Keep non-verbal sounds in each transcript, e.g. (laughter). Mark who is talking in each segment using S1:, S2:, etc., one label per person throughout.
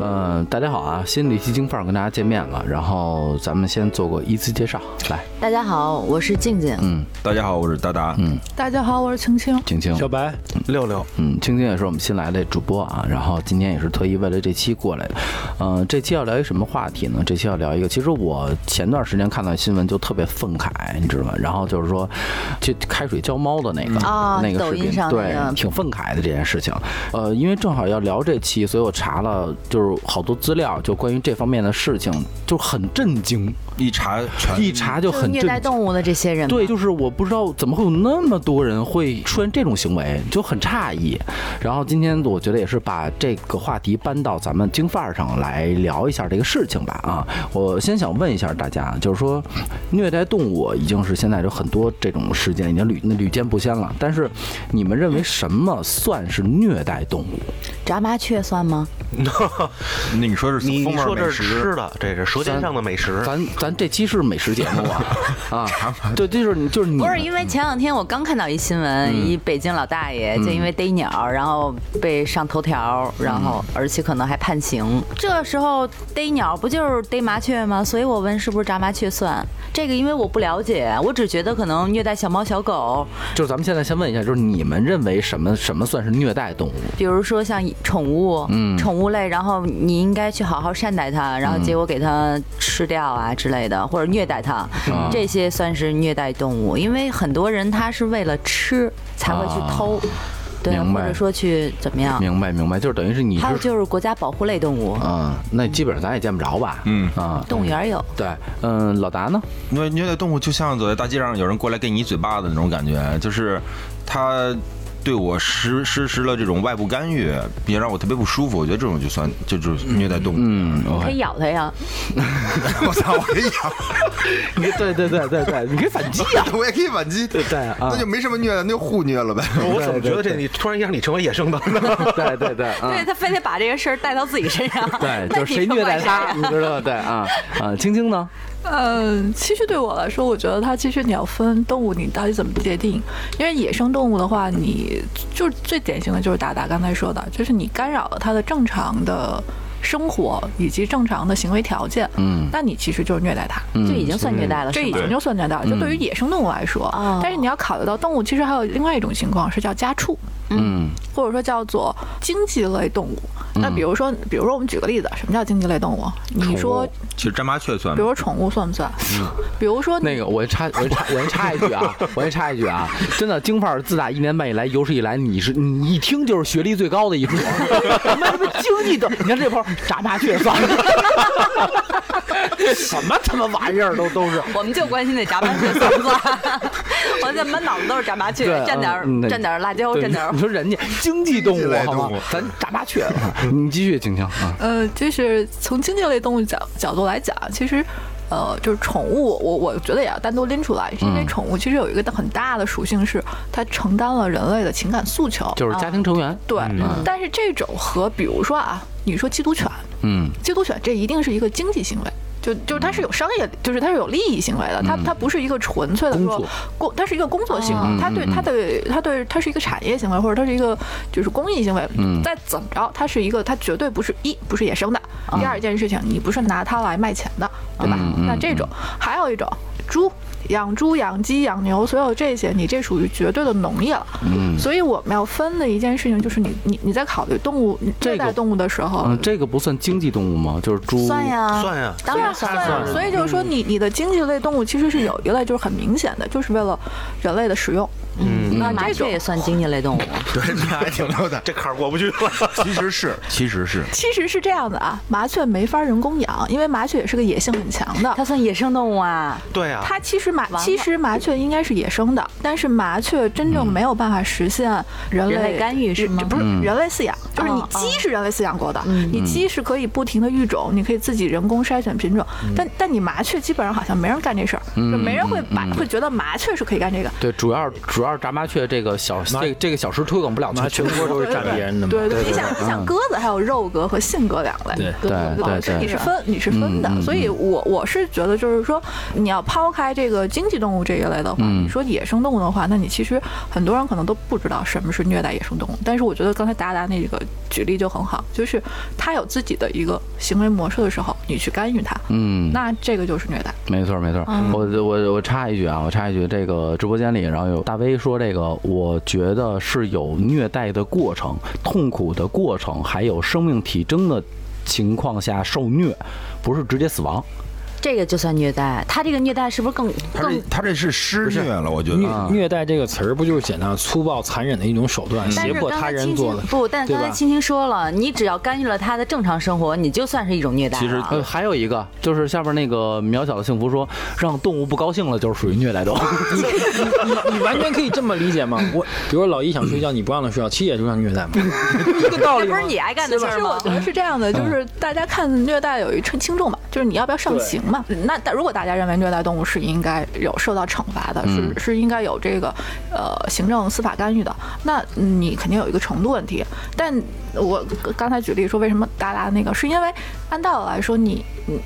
S1: 嗯，大家好啊，新的一期京范儿跟大家见面了。然后咱们先做个依次介绍，来，
S2: 大家好，我是静静。
S1: 嗯
S3: 大家好，我是达达。
S1: 嗯，
S4: 大家好，我是青青。
S1: 青青，
S5: 小白，六六，
S1: 嗯，青青也是我们新来的主播啊，然后今天也是特意为了这期过来的。嗯、这期要聊一什么话题呢？这期要聊一个，其实我前段时间看到新闻就特别愤慨，你知道吗？然后就是说，就开水浇猫的那个、
S2: 啊
S1: 那个视频，
S2: 抖音上
S1: 对，挺愤慨的这件事情。呃，因为正好要聊这期，所以我查了就是好多资料，就关于这方面的事情，就很震惊，
S3: 一查全
S1: 一查就
S2: 很虐
S1: 很震惊。
S2: 待动物的这些人，
S1: 对，就是我不知道怎么会有那么多人会出现这种行为，就很诧异。然后今天我觉得也是把这个话题搬到咱们京范儿上来聊一下这个事情吧。啊，我先想问一下大家，就是说虐待动物已经是现在有很多这种事件已经屡屡见不鲜了，但是你们认为什么算是虐待动物？
S2: 炸麻雀算吗？(laughs)
S3: 那你说是
S5: 你
S3: 风味
S5: 你说这，是吃的，这是舌尖上的美食。
S1: 咱咱这期是美食节目啊 (laughs) 啊，对，就是你就是你
S2: 不是，因为前两天我刚看到一新闻，一北京老大爷就因为逮鸟，然后被上头条，然后而且可能还判刑。这时候逮鸟不就是逮麻雀吗？所以我问是不是炸麻雀算？这个因为我不了解，我只觉得可能虐待小猫小狗，
S1: 就是咱们现在先问一下，就是你们认为什么什么算是虐待动物？
S2: 比如说像宠物，
S1: 嗯
S2: 宠物类，然后你应该去好好善待它，然后结果给它吃掉啊之类的，或者虐待它，
S1: 啊
S2: 这些算是虐待动物。因为很多人他是为了吃才会去偷，对，
S1: 明白
S2: 或者说去怎么样。
S1: 明白明白，就是等于是你
S2: 还有就是国家保护类动物，
S1: 嗯，那基本上咱也见不着吧？
S3: 嗯
S1: 啊，
S2: 动物园有。
S1: 对，嗯，老达呢？
S3: 因为虐待动物就像走在大街上有人过来给你一嘴巴子那种感觉，就是他对我实实施了这种外部干预，也让我特别不舒服。我觉得这种就算就就是虐待动物。
S1: 嗯，我
S2: 可以咬它呀，(laughs)
S3: 我操，我可以咬，
S1: 你对对对对对，你可以反击呀、(laughs)
S3: 我也可以反击。
S1: 对对啊
S3: 那就没什么虐的，那就互虐了呗。
S5: 我怎么觉得这你突然让你成为野生的呢？(laughs)
S1: 对对对，啊
S2: 对他非得把这个事儿带到自己身上，
S1: 对，就是谁虐待他，你知道吧？对啊啊，青青呢？
S4: 嗯，其实对我来说，我觉得它其实你要分动物，你到底怎么界定？因为野生动物的话，你就最典型的就是达达刚才说的，就是你干扰了它的正常的生活以及正常的行为条件，
S1: 嗯
S4: 那你其实就是虐待它。
S2: 这已经算虐待了，
S4: 这已经就算虐待了，就对于野生动物来说，
S2: 哦
S4: 但是你要考虑到动物，其实还有另外一种情况是叫家畜，
S1: 嗯
S4: 或者说叫做经济类动物。那比如说，比如说我们举个例子，什么叫经济类动物？你说，
S3: 其实扎麻雀算吗？
S4: 比如说宠物算不算？比如说
S1: 那个，我插，我插，我先插一句啊，(laughs) 我先插一句啊，真的，京范儿自打一年半以来，有史以来，你是你一听就是学历最高的一波，什么什么经济的，你看这波炸麻雀算了，(laughs) 什么他妈玩意儿都都是。
S2: 我们就关心那炸麻雀算不算？(laughs) 我这满脑子都是炸麻雀，蘸点蘸点辣椒，蘸点儿
S1: 你说人家经济动物好吗？咱炸麻雀，(laughs) 你继续，青青啊。
S4: 呃，就是从经济类动物角角度来讲，其实。呃，就是宠物，我我觉得也要单独拎出来，是因为
S1: 嗯
S4: 宠物其实有一个很大的属性是，它承担了人类的情感诉求。
S1: 就是家庭成员。
S4: 对，但是这种和比如说啊，你说缉毒犬，
S1: 嗯
S4: 缉毒犬这一定是一个经济行为，就就是它是有商业，就是它是有利益行为的，它它不是一个纯粹的说
S1: 工作
S4: 工，它是一个工作行
S1: 嗯
S4: 为，它对它对它对它是一个产业行为，或者它是一个就是公益行为。
S1: 嗯
S4: 再怎么着，它是一个，它绝对不是一不是野生的，第二件事情你不是拿它来卖钱的，对吧？那这种还有一种猪。养猪、养鸡、养牛，所有这些，你这属于绝对的农业了。
S1: 嗯
S4: 所以我们要分的一件事情就是你，你你在考虑动物
S1: 这个
S4: 虐待动物的时候，
S1: 嗯，这个不算经济动物吗？就是猪。
S2: 算。呀，
S5: 算呀，
S2: 当然算了。
S4: 所以就是说你，你的经济类动物其实是有一类就是很明显的，就是为了人类的使用。
S5: 嗯，
S2: 那麻
S4: 这种
S2: 雀也算经济类动物，(laughs)
S3: 对，那还挺溜的。(laughs)
S5: 这坎儿过不去了。(laughs)
S3: 其实是，其实是，
S4: 其实是这样的啊，麻雀没法人工养，因为麻雀也是个野性很强的。
S2: 它算野生动物啊。
S5: 对啊，
S4: 它其实麻
S2: 了
S4: 其实麻雀应该是野生的，但是麻雀真正没有办法实现人类
S2: 干预是吗？
S4: 不是
S1: 嗯。
S4: 人类饲养，就是你鸡是人类饲养过的，
S2: 嗯
S4: 你鸡是可以不停的育种，你可以自己人工筛选品种，但但你麻雀基本上好像没人干这事儿，就没人会把会觉得麻雀是可以干这个。
S1: 对，主要主要是炸麻雀这个小
S6: 麻
S1: 这这个小时推广不了，
S6: 妈全国都是占别人的嘛。
S4: 对对，你想
S1: 对
S4: 你想鸽子还有肉鸽和信鸽两类，
S6: 对
S4: 对
S1: 对
S4: 你是分你是分的所以我我是觉得就是说，你要抛开这个经济动物这一类的话，
S1: 嗯
S4: 你说野生动物的话，那你其实很多人可能都不知道什么是虐待野生动物，但是我觉得刚才达达那个举例就很好，就是他有自己的一个行为模式的时候，你去干预他，
S1: 嗯，
S4: 那这个就是虐待。
S1: 没错没错，
S4: 嗯
S1: 我我我插一句啊，我插一句，这个直播间里，然后有大 V 说这个，我觉得是有虐待的过程、痛苦的过程，还有生命体征的情况下受虐，不是直接死亡。
S2: 这个就算虐待，他这个虐待是不是更
S3: 他这
S2: 更？
S3: 他这是施虐了，我觉得。
S1: 啊
S6: 虐待这个词儿不就是简单粗暴残忍的一种手段，胁迫他人做的？
S2: 不，但刚才青青说了，你只要干预了他的正常生活，你就算是一种虐待
S3: 其实
S1: 呃，还有一个就是下边那个渺小的幸福说，让动物不高兴了，就是属于虐待动物。(laughs)
S6: 你你完全可以这么理解吗？我比如老一想睡觉，你不让他睡觉，其实也就像虐待嘛，(laughs) 一个道理。
S2: 这不是你爱干的事儿吗？
S4: 其实我觉得是这样的，就是大家看虐待有一称轻重吧，就是你要不要上刑嘛。那但如果大家认为虐待动物是应该有受到惩罚的，
S1: 嗯
S4: 是是应该有这个呃行政司法干预的，那你肯定有一个程度问题。但我刚才举例说为什么达达那个，是因为按道理来说你你。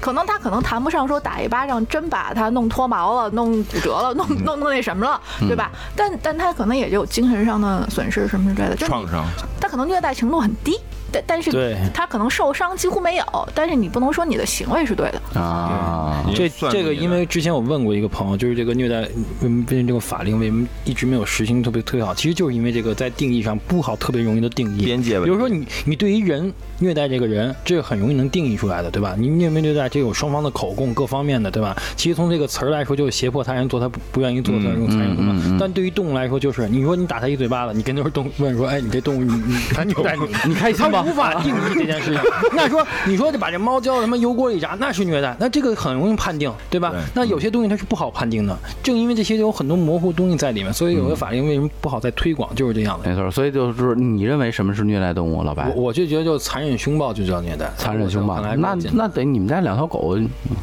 S4: 可能他可能谈不上说打一巴掌真把他弄脱毛了、弄骨折了、弄弄弄那什么了，对吧？但但他可能也就精神上的损失什么之类的，就
S3: 创伤，
S4: 他可能虐待程度很低，但但是
S6: 对
S4: 他可能受伤几乎没有，但是你不能说你的行为是对的。
S1: 啊，
S6: 这这个，因为之前我问过一个朋友，就是这个虐待，为什么这个法令为什么一直没有实行特别特别好？其实就是因为这个在定义上不好，特别容易的定义
S3: 边界
S6: 比如说你你对于人虐待这个人，这个很容易能定义出来的，对吧？你虐没虐待，这有双方的口供各方面的，对吧？其实从这个词儿来说，就是胁迫他人做他不不愿意做的那种残忍。
S1: 嗯嗯嗯
S6: 但对于动物来说，就是你说你打他一嘴巴子，你跟那动物问说，哎，你这动物你你他虐待你，(laughs)
S1: 你开心吗
S6: 他无法定义这件事情。(laughs) 那说你说把这猫浇什么油锅里炸，那是虐待，那这个很容易判定，对吧？
S3: 对
S6: 那有些东西它是不好判定的，正因为这些有很多模糊东西在里面，所以有的法令为什么不好再推广，就是这样的。
S1: 没错，所以就是你认为什么是虐待动物，老白
S6: 我？我就觉得就残忍凶暴就叫虐待，
S1: 残忍凶暴，那那得你们家两条狗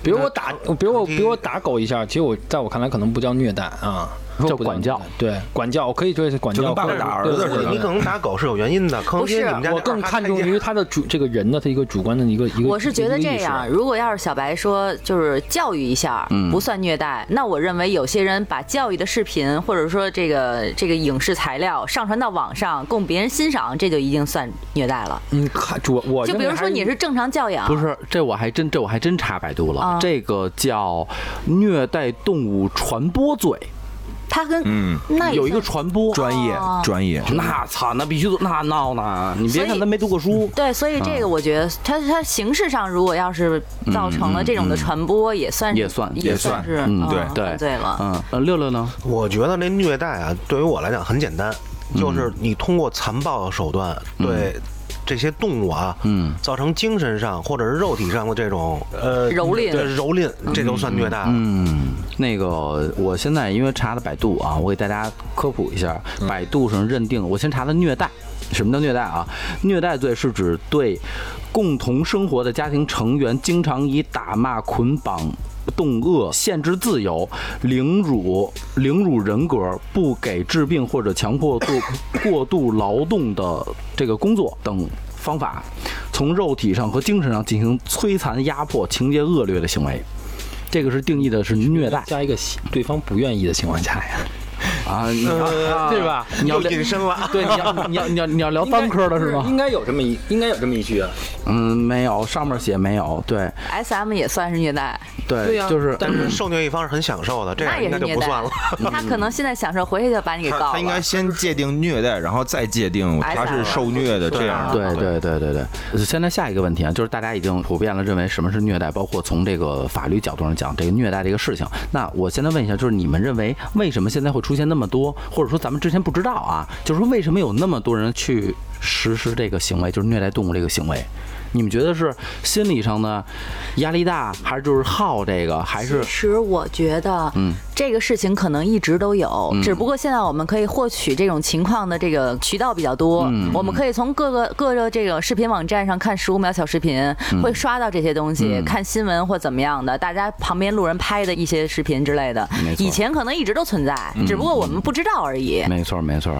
S6: 比如我打，比如我比如我打狗一下，其实我在我看来可能不叫虐待啊，
S1: 叫管教，
S6: 对管教，我可以说是管教，
S3: 就跟爸爸打儿子似的
S5: 你可能打狗是有原因的，可能因为你们家
S6: 我更看重于他的主这个人的他一个主观的一个一个。
S2: 我是觉得这样，如果要是小白说就是教育一下
S1: 嗯
S2: 不算虐待，那我认为有些人把教育的视频或者说这个这个影视材料上传到网上供别人欣赏，这就一定算虐待了。
S6: 嗯，看主我
S2: 就比如说你是正常教养，
S1: 不是，这我还真这我还真查百度了，
S2: 啊
S1: 这个叫虐待动物传播罪，
S2: 他跟
S3: 嗯，
S2: 那
S1: 有一个传播。
S3: 专业
S2: 哦
S3: 专业，
S1: 那操，那必须那闹呢！你别看他没读过书，
S2: 对，所以这个我觉得他他形式上如果要是造成了这种的传播，也算
S1: 也算
S2: 也
S3: 也算
S2: 是
S1: 嗯
S2: 对
S3: 对
S1: 对
S2: 犯罪了。
S1: 嗯，呃，六六呢？
S5: 我觉得那虐待啊，对于我来讲很简单，就是你通过残暴的手段对这些动物啊，
S1: 嗯
S5: 造成精神上或者是肉体上的这种呃
S2: 蹂躏
S5: 对蹂躏，这都算虐待了。
S1: 嗯，那个我现在因为查的百度啊，我给大家科普一下，百度上认定，我先查的虐待。什么叫虐待啊？虐待罪是指对共同生活的家庭成员经常以打骂、捆绑、冻饿、限制自由、凌辱、凌辱人格、不给治病或者强迫做过度劳动的这个工作等方法，从肉体上和精神上进行摧残、压迫、情节恶劣的行为。这个是定义的是虐待
S6: 加一个对方不愿意的情况下呀，
S1: 啊，你要
S6: 对吧？
S1: 你要
S5: 隐身了。
S1: 对，你要你要你要你要聊单科的是吗？
S6: 应该有这么一应该有这么一句啊。
S1: 嗯，没有，上面写没有。对
S2: S M 也算是虐待，
S1: 对就是
S5: 但是受虐一方是很享受的，这
S2: 那
S5: 样应该
S2: 也是虐待
S5: 就不算了。。
S2: 他可能现在享受，回去就把你给告了。
S3: 他他应该先界定虐待，然后再界定他是受虐的这样的。
S1: 对对对对对。现在下一个问题啊，就是大家已经普遍了认为什么是虐待，包括从这个法律角度上讲这个虐待这个事情。那我现在问一下，就是你们认为为什么现在会出现那么多，或者说咱们之前不知道啊，就是说为什么有那么多人去实施这个行为，就是虐待动物这个行为？你们觉得是心理上的压力大，还是就是好这个，还是？
S2: 其实我觉得，
S1: 嗯。
S2: 这个事情可能一直都有，只不过现在我们可以获取这种情况的这个渠道比较多，
S1: 嗯。
S2: 我们可以从各个各个这个视频网站上看十五秒小视频，会刷到这些东西，
S1: 嗯。
S2: 看新闻或怎么样的，大家旁边路人拍的一些视频之类的。以前可能一直都存在，只不过我们不知道而已。
S1: 没错没错。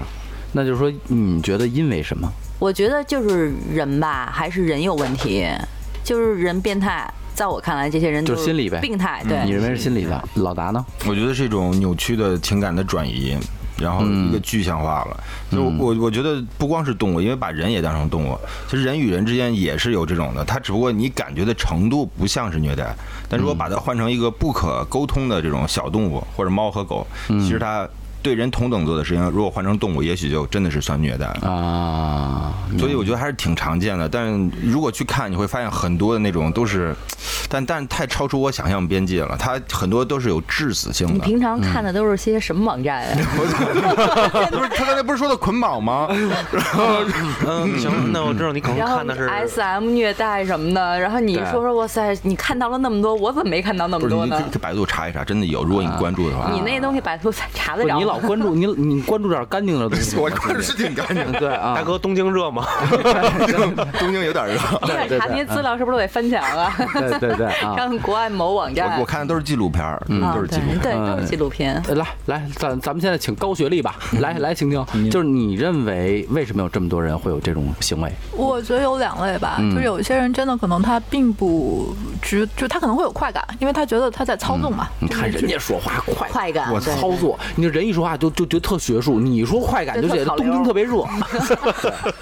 S1: 那就是说，你觉得因为什么？
S2: 我觉得就是人吧，还是人有问题，就是人变态。在我看来，这些人
S1: 就是心理呗
S2: 病态，对，
S1: 你认为是心理的？老达呢？
S3: 我觉得是一种扭曲的情感的转移，然后一个具象化了。就我我觉得不光是动物，因为把人也当成动物，其实人与人之间也是有这种的，它只不过你感觉的程度不像是虐待，但如果把它换成一个不可沟通的这种小动物或者猫和狗，其实它对人同等做的事情，如果换成动物，也许就真的是算虐待了。
S1: 啊，
S3: 所以我觉得还是挺常见的，但如果去看，你会发现很多的那种都是，但但太超出我想象边界了。它很多都是有致死性的。
S2: 你平常看的都是些什么网站啊？(laughs)
S3: 不是他刚才不是说的捆绑吗？(laughs)
S5: 然后嗯，行，那我知道你可能看的是
S2: S M 虐待什么的，然后你说说，哇塞，你看到了那么多，我怎么没看到那，么多呢？
S3: 百度查一查，真的有。如果你关注的话，
S2: 你那东西百度查得
S1: 不，
S2: 着吗？
S1: 你老关注你你关注点干净的东西。
S3: 我关注是挺干净的，
S1: 对啊，
S5: 大哥东京热吗？(laughs)
S3: 东京有点热。
S2: 你想查那些资料是不是都得翻墙啊？
S1: 对对对啊。(laughs)
S2: 上国外某网站。
S3: 我我看的都是纪录片，嗯
S2: 啊
S3: 都是纪录片。
S2: 对都是纪录片。
S1: 呃来来，咱咱们现在请高学历吧，(laughs) 来来，请听，就是你认为为什么有这么多人会有这种行为？
S4: 我觉得有两类吧，
S1: 嗯
S4: 就是有一些人真的可能他并不知，就他可能会有快感，因为他觉得他在操纵嘛。
S1: 你看人家说话快
S2: 快感，
S1: 操作，你这人一说话就就觉得特学术，你说快感就觉得东京特别热 (laughs) 啊，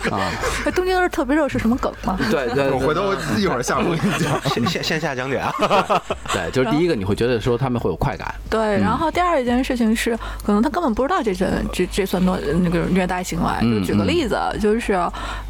S1: (laughs)
S4: 那东京是特别热是什么梗吗？
S1: 对对，
S3: 我回头一会儿下播给你讲。(laughs)
S5: 线线线下讲解啊，
S1: 对，就是第一个你会觉得说他们会有快感，
S4: 对，然后第二一件事情是，可能他根本不知道这些这这算多那个虐待行为。
S1: 嗯
S4: 就举个例子，就是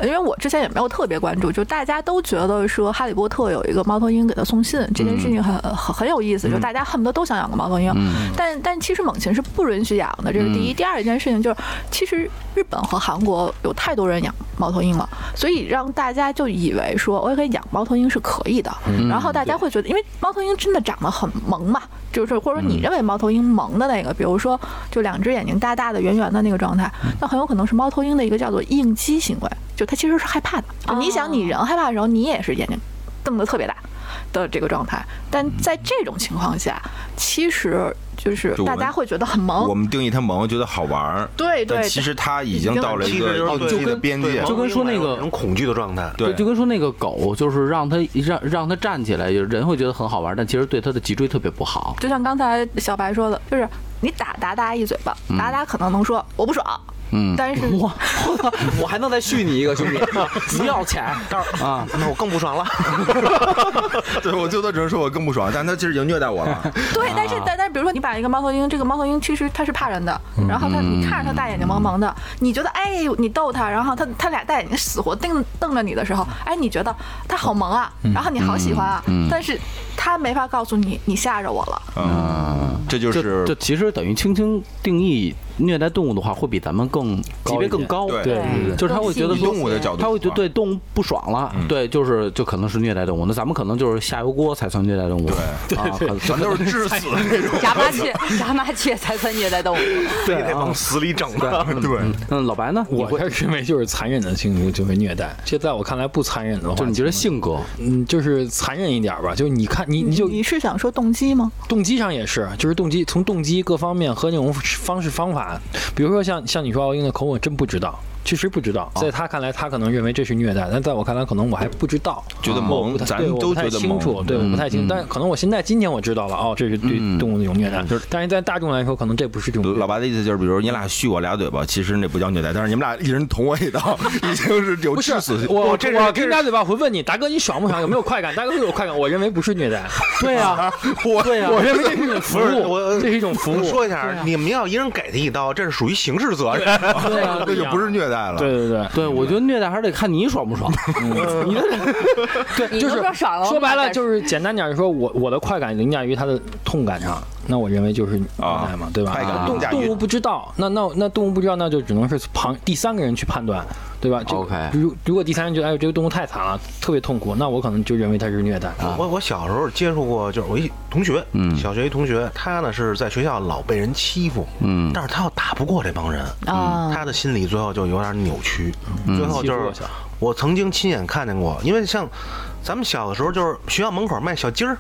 S4: 因为我之前也没有特别关注，就大家都觉得说《哈利波特》有一个猫头鹰给他送信这件事情很很很有意思，就大家恨不得都想养个猫头鹰。但但其实猛禽是不允许养的，这是第一。第二一件事情就是，其实日本和韩国有太多人养猫头鹰了，所以让大家就以为说我可以养猫头鹰是可以的，然后大家会觉得，因为猫头鹰真的长得很萌嘛，就是或者说你认为猫头鹰萌的那个，比如说就两只眼睛大大的、圆圆的那个状态，那很有可能是猫头鹰的一个叫做应激行为，就它其实是害怕的。就你想，你人害怕的时候，你也是眼睛瞪得特别大的这个状态，但在这种情况下，其实就是大家会觉得很萌我。
S3: 们定义它萌，觉得好玩儿，
S4: 对对
S3: 但其实它已经到了一个
S5: 就是对
S3: 自己的边界。
S1: 就跟说那个
S5: 恐惧的状态。
S3: 对
S1: 就跟说那个狗，就是让它让让它站起来，人会觉得很好玩，但其实对它的脊椎特别不好。
S4: 就像刚才小白说的，就是你打达达一嘴巴，达达可能能说我不爽，
S1: 嗯，
S4: 但是
S1: 我我还能再续你一个兄弟，(laughs) 不要钱啊！
S5: 那我更不爽了。(laughs)
S3: 对，我最多只能说我更不爽，但他其实已经虐待我了。(laughs)
S4: 对，但是但但是，比如说你把一个猫头鹰，这个猫头鹰其实它是怕人的，
S1: 嗯
S4: 然后它你看着它大眼睛萌萌的，你觉得哎你逗它，然后它它俩大眼睛死活瞪瞪着你的时候，哎你觉得它好萌啊，
S1: 嗯
S4: 然后你好喜欢啊，但是它没法告诉你你吓着我了，
S3: 嗯，这就
S1: 就是这其实等于轻轻定义虐待动物的话，会比咱们更级别更高。
S3: 对
S6: 对对对
S1: 就是他会觉得
S3: 动物的角度
S1: 他会觉得
S3: 啊
S1: 对动物不爽了，对，就是就可能是虐待动物。那咱们可能就是下油锅才算虐待动物，对啊，(laughs)
S3: 全都是致死的那种。
S2: 炸麻雀，炸麻雀才算虐待动物。
S5: 对得往死里整的。
S3: 对，(laughs)
S1: 嗯，老白呢？你
S6: 我
S1: 会
S6: 是认为就是残忍的性质就会虐待，这在我看来不残忍的话，
S1: 就你觉得性格，
S6: 嗯，就是残忍一点吧，就是你看你你就
S4: 你是想说动机吗？
S6: 动机上也是，就是动机从动机各方面和那种方式方法，比如说像像你说奥运的口吻，真不知道。确实不知道，在他看来，他可能认为这是虐待，但在我看来，可能我还不知道，
S3: 觉得萌
S6: 我不太
S3: 咱
S6: 对我不太
S3: 都觉得
S6: 清楚，对，我不太清
S1: 嗯，
S6: 但可能我现在今天我知道了，哦，这是对
S1: 嗯
S6: 动物的一种虐待，就是，但是在大众来说，可能这不是这种
S3: 老白的意思就是，比如你俩续我俩嘴巴，其实那不叫虐待，但是你们俩一人捅我一刀，已经是有致死。
S6: 我，
S5: 这是这是
S6: 我给你打嘴巴，我会问你，大哥你爽不爽？有没有快感？大哥会有快感，我认为不是虐待，(laughs)
S1: 对呀，(laughs)
S3: 我
S1: 对呀，
S6: 我认为这是一种服
S5: 不是
S6: 务，
S5: 我，
S6: 这是一种服务。
S5: 说一下，你们要一人给他一刀，这是属于刑事责任。
S1: 对呀，
S3: 那就不是虐待了。
S6: 对对对，
S1: 对，我觉得虐待还是得看你爽不爽。(laughs) 你的 (laughs)
S2: 对
S6: 就是
S2: 说爽了，
S6: 说白了就是简单点就说，我我的快感凌驾于他的痛感上。那我认为就是虐待嘛，对吧？啊动物不知道，那那那动物不知道，那就只能是旁第三个人去判断，对吧这
S1: OK
S6: 如如果第三人觉得哎呦这个动物太惨了，特别痛苦，那我可能就认为它是虐待啊。
S5: 我我小时候接触过，就是我一同学，
S1: 嗯
S5: 小学一同学，他呢是在学校老被人欺负，
S1: 嗯
S5: 但是他又打不过这帮人，
S2: 啊
S5: 他的心理最后就有点扭曲，最后就是我曾经亲眼看见过，因为像咱们小的时候，就是学校门口卖小鸡儿，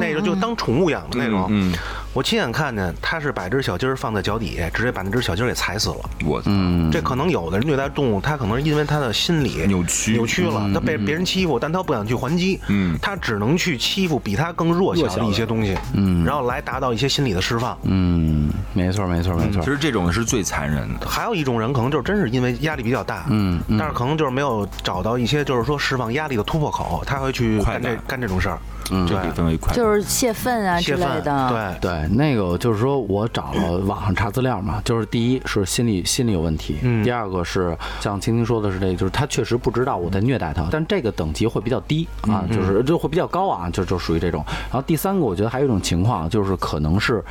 S5: 那个就当宠物养的那种，
S3: 嗯，
S5: 我亲眼看见他是把这只小鸡儿放在脚底下，直接把那只小鸡儿给踩死了。
S3: 我操，
S1: 嗯，
S5: 这可能有的人虐待动物，他可能是因为他的心理
S3: 扭曲
S5: 扭曲了，他被别人欺负，但他不想去还击，
S3: 嗯
S5: 他只能去欺负比他更弱小的一些东西，
S1: 嗯
S5: 然后来达到一些心理的释放。
S1: 嗯，没错没错没错。
S3: 其，实这种是最残忍的。
S5: 还有一种人可能就是真是因为压力比较大，
S1: 嗯嗯。
S5: 但是可能就是没有找到一些就是说释放压力的突破口，他会去干这干这种事儿。
S1: 嗯
S3: 这可以分为快，
S2: 就是泄愤啊之，类的。
S5: 对，
S1: 对，那个就是说我找了网上查资料嘛，就是第一是心理心理有问题，
S5: 嗯。
S1: 第二个是像青青说的是这个，就是他确实不知道我在虐待他，但这个等级会比较低啊，就是就会比较高啊，就就属于这种。然后第三个，我觉得还有一种情况，就是可能是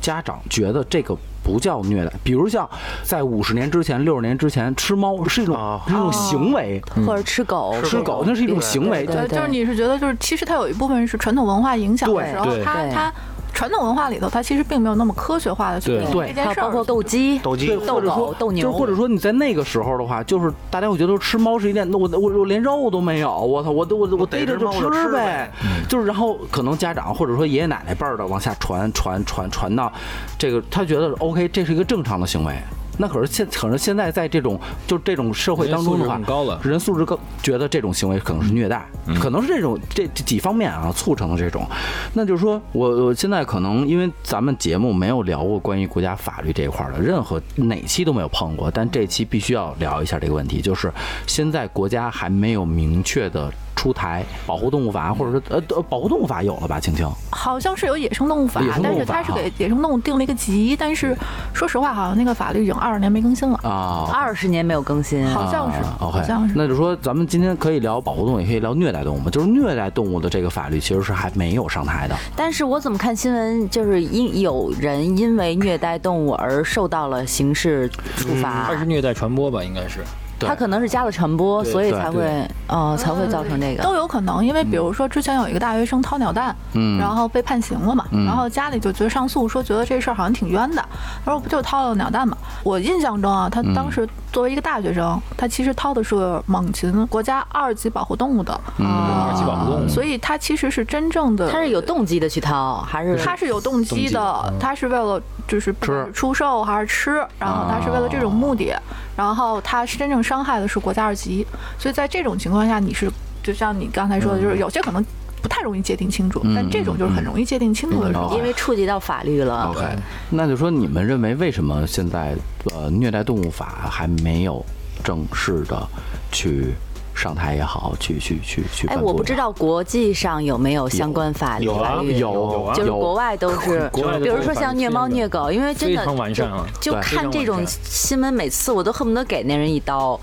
S1: 家长觉得这个。不叫虐待，比如像在五十年之前、六十年之前，吃猫是一种、
S5: 啊。
S1: 是一种行为，
S2: 或者吃狗，
S1: 吃狗那是一种行为，
S2: 对
S4: 对，就是你是觉得就是其实它有一部分是传统文化影响的时候它它传统文化里头，它其实并没有那么科学化的去
S6: 对。
S4: 这件事儿。
S2: 包括。斗鸡、
S5: 斗鸡，
S2: 斗狗。斗牛。
S1: 就或者说你在那个时候的话，就是大家会觉得吃猫是一件，那我我我连肉都没有，我操，我都我我逮着就
S5: 吃
S1: 呗
S5: 呗，
S1: 就是然后可能家长或者说爷爷奶奶辈儿的往下传传传传到这个，他觉得 OK，这是一个正常的行为。那可是现可能现在在这种就这种社会当中的话，
S6: 人素质很高了
S1: 人素质高，觉得这种行为可能是虐待，可能是这种这这几方面啊促成了这种。那就是说我我现在可能因为咱们节目没有聊过关于国家法律这一块儿的，任何哪期都没有碰过，但这期必须要聊一下这个问题，就是现在国家还没有明确的出台保护动物法，或者说呃呃保护动物法有了吧？青青，
S4: 好像是有野生动物法但是它是给野生动物定了一个级，但是说实话，好像那个法律已经二十年没更新了，
S1: 啊，
S2: 二十年没有更新，
S4: 好像是好像是
S1: 那就说咱们今天可以聊保护动物，也可以聊虐待动物嘛。就是虐待动物的这个法律其实是还没有上台的。
S2: 但是我怎么看新闻，就是因有人因为虐待动物而受到了刑事处罚
S6: 它，是虐待传播吧，应该是。
S1: 对
S2: 他可能是加了传播，所以才会呃才会造成这个。
S4: 都有可能，因为比如说之前有一个大学生掏鸟蛋，
S1: 嗯
S4: 然后被判刑了嘛，然后家里就觉得上诉，说觉得这事儿好像挺冤的，他说不就掏了鸟蛋嘛？我印象中啊，他当时作为一个大学生，他其实掏的是猛禽，国家二级保护动物的，
S6: 二级保护动物，
S4: 所以他其实是真正的，
S2: 他是有动机的去掏，还是
S4: 他是有动机的，他是为了就是不管出售还是吃，然后他是为了这种目的，然后他是真正伤害的是国家二级，所以在这种情况下，你是就像你刚才说的，就是有些可能不太容易界定清楚，但这种就是很容易界定清楚的时候。
S2: 因为触及到法律了。
S1: OK，那就说你们认为为什么现在呃虐待动物法还没有正式的去上台也好，去去去去
S2: 哎，我不知道国际上有没有相关法律。
S6: 有啊
S2: 法律
S1: 有
S6: 啊
S2: 就是国外都是，比如说像虐猫虐狗，因为真的
S6: 非常完善了
S2: 就就看这种新闻，每次我都恨不得给那人一刀。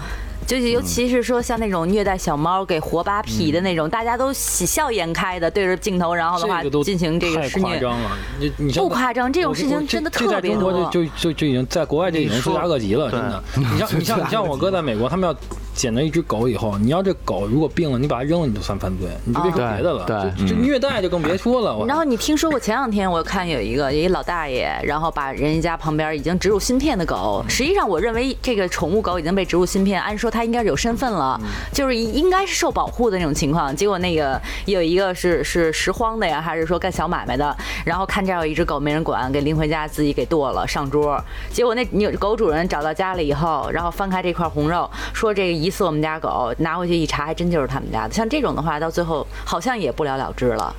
S2: 就是尤其是说像那种虐待小猫给活扒皮的那种，大家都喜笑颜开的对着镜头，然后的话进行这个
S6: 太
S2: 施虐。
S6: 夸张了。你你像
S2: 不夸张这种事情真的特别多
S6: 中国就就就就已经在国外就已经罪大恶极了，真的。你像你像你像 (laughs) 我哥在美国，他们要捡到一只狗以后，你要这狗如果病了，你把它扔了，你就算犯罪，你就别说别的了。
S1: 对
S6: 这这虐待就更别说了。我
S2: 然后你听说过前两天我看有一个有一老大爷，然后把人家旁边已经植入芯片的狗，实际上我认为这个宠物狗已经被植入芯片，按说它应该是有身份了，就是应该是受保护的那种情况。结果那个有一个是是拾荒的呀，还是说干小买卖的，然后看这儿有一只狗没人管，给拎回家自己给剁了上桌。结果那你狗主人找到家里以后，然后翻开这块红肉，说这个疑似我们家狗，拿回去一查，还真就是他们家的。像这种的话，到最后好像也不了了之了。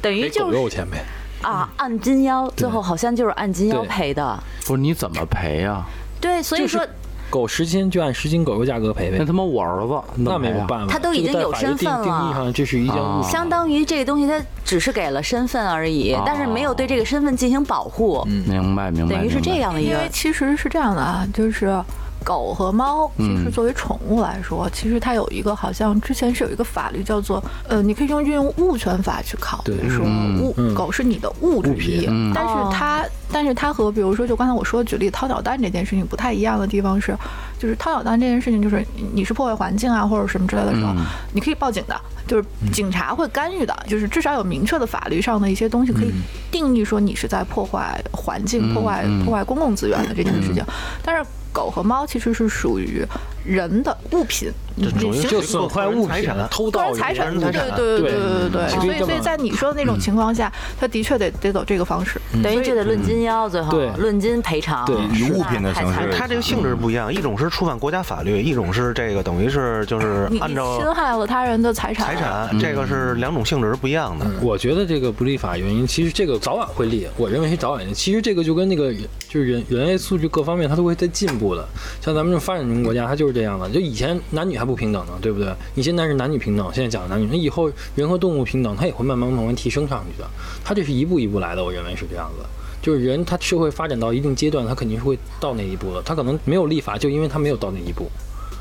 S2: 等于就是
S6: 肉钱呗。
S2: 啊，按金腰，最后好像就是按金腰赔的。
S1: 不是你怎么赔呀、
S2: 对，所以
S6: 就是
S2: 说
S6: 狗十斤就按十斤狗肉价格赔呗。
S1: 那他妈我儿子
S6: 那没有办法，
S2: 他都已经有身份了
S6: 上，这是一件
S2: 相当于这个东西，它只是给了身份而已，但是没有对这个身份进行保护，
S1: 明白明白，
S2: 等于是这样的一个
S4: 因为。其实是这样的啊，就是狗和猫其实作为宠物来说，其实它有一个好像之前是有一个法律叫做呃，你可以用运用物权法去考虑说物
S6: 嗯。
S4: 狗是你的物之
S6: 物品
S4: 一，但是它但是它和比如说就刚才我说举例掏鸟蛋这件事情不太一样的地方是，就是掏鸟蛋这件事情就是你你是破坏环境啊或者什么之类的时候，你可以报警的，就是警察会干预的，就是至少有明确的法律上的一些东西可以定义说你是在破坏环境、破坏破坏公共资源的这件事情，但是。狗和猫其实是属于人的物品，
S6: 就损坏物品
S5: 财产、
S6: 偷盗
S4: 财产，对对对
S6: 对
S4: 对对所以所以在你说的那种情况下，他的确得得走这个方式，
S2: 等于这得论金腰，最后论金赔偿，
S6: 对。
S3: 以物品的形式
S2: 那太残忍
S5: 它这个性质不一样，一种是触犯国家法律，一种是这个等于是就是按照
S4: 侵害了他人的财产，
S5: 财产，这个是两种性质是不一样的。
S6: 我觉得这个不立法原因，其实这个早晚会立，我认为是早晚立。其实这个就跟那个就是人人类素质各方面，它都会在进步的。像咱们这种发展中国家，它就是这样的。就以前男女还不平等呢，对不对？你现在是男女平等，现在讲男女，那以后人和动物平等，它也会慢慢慢慢提升上去的。它这是一步一步来的，我认为是这样子。就是人，他社会发展到一定阶段，他肯定是会到那一步的。他可能没有立法，就因为他没有到那一步。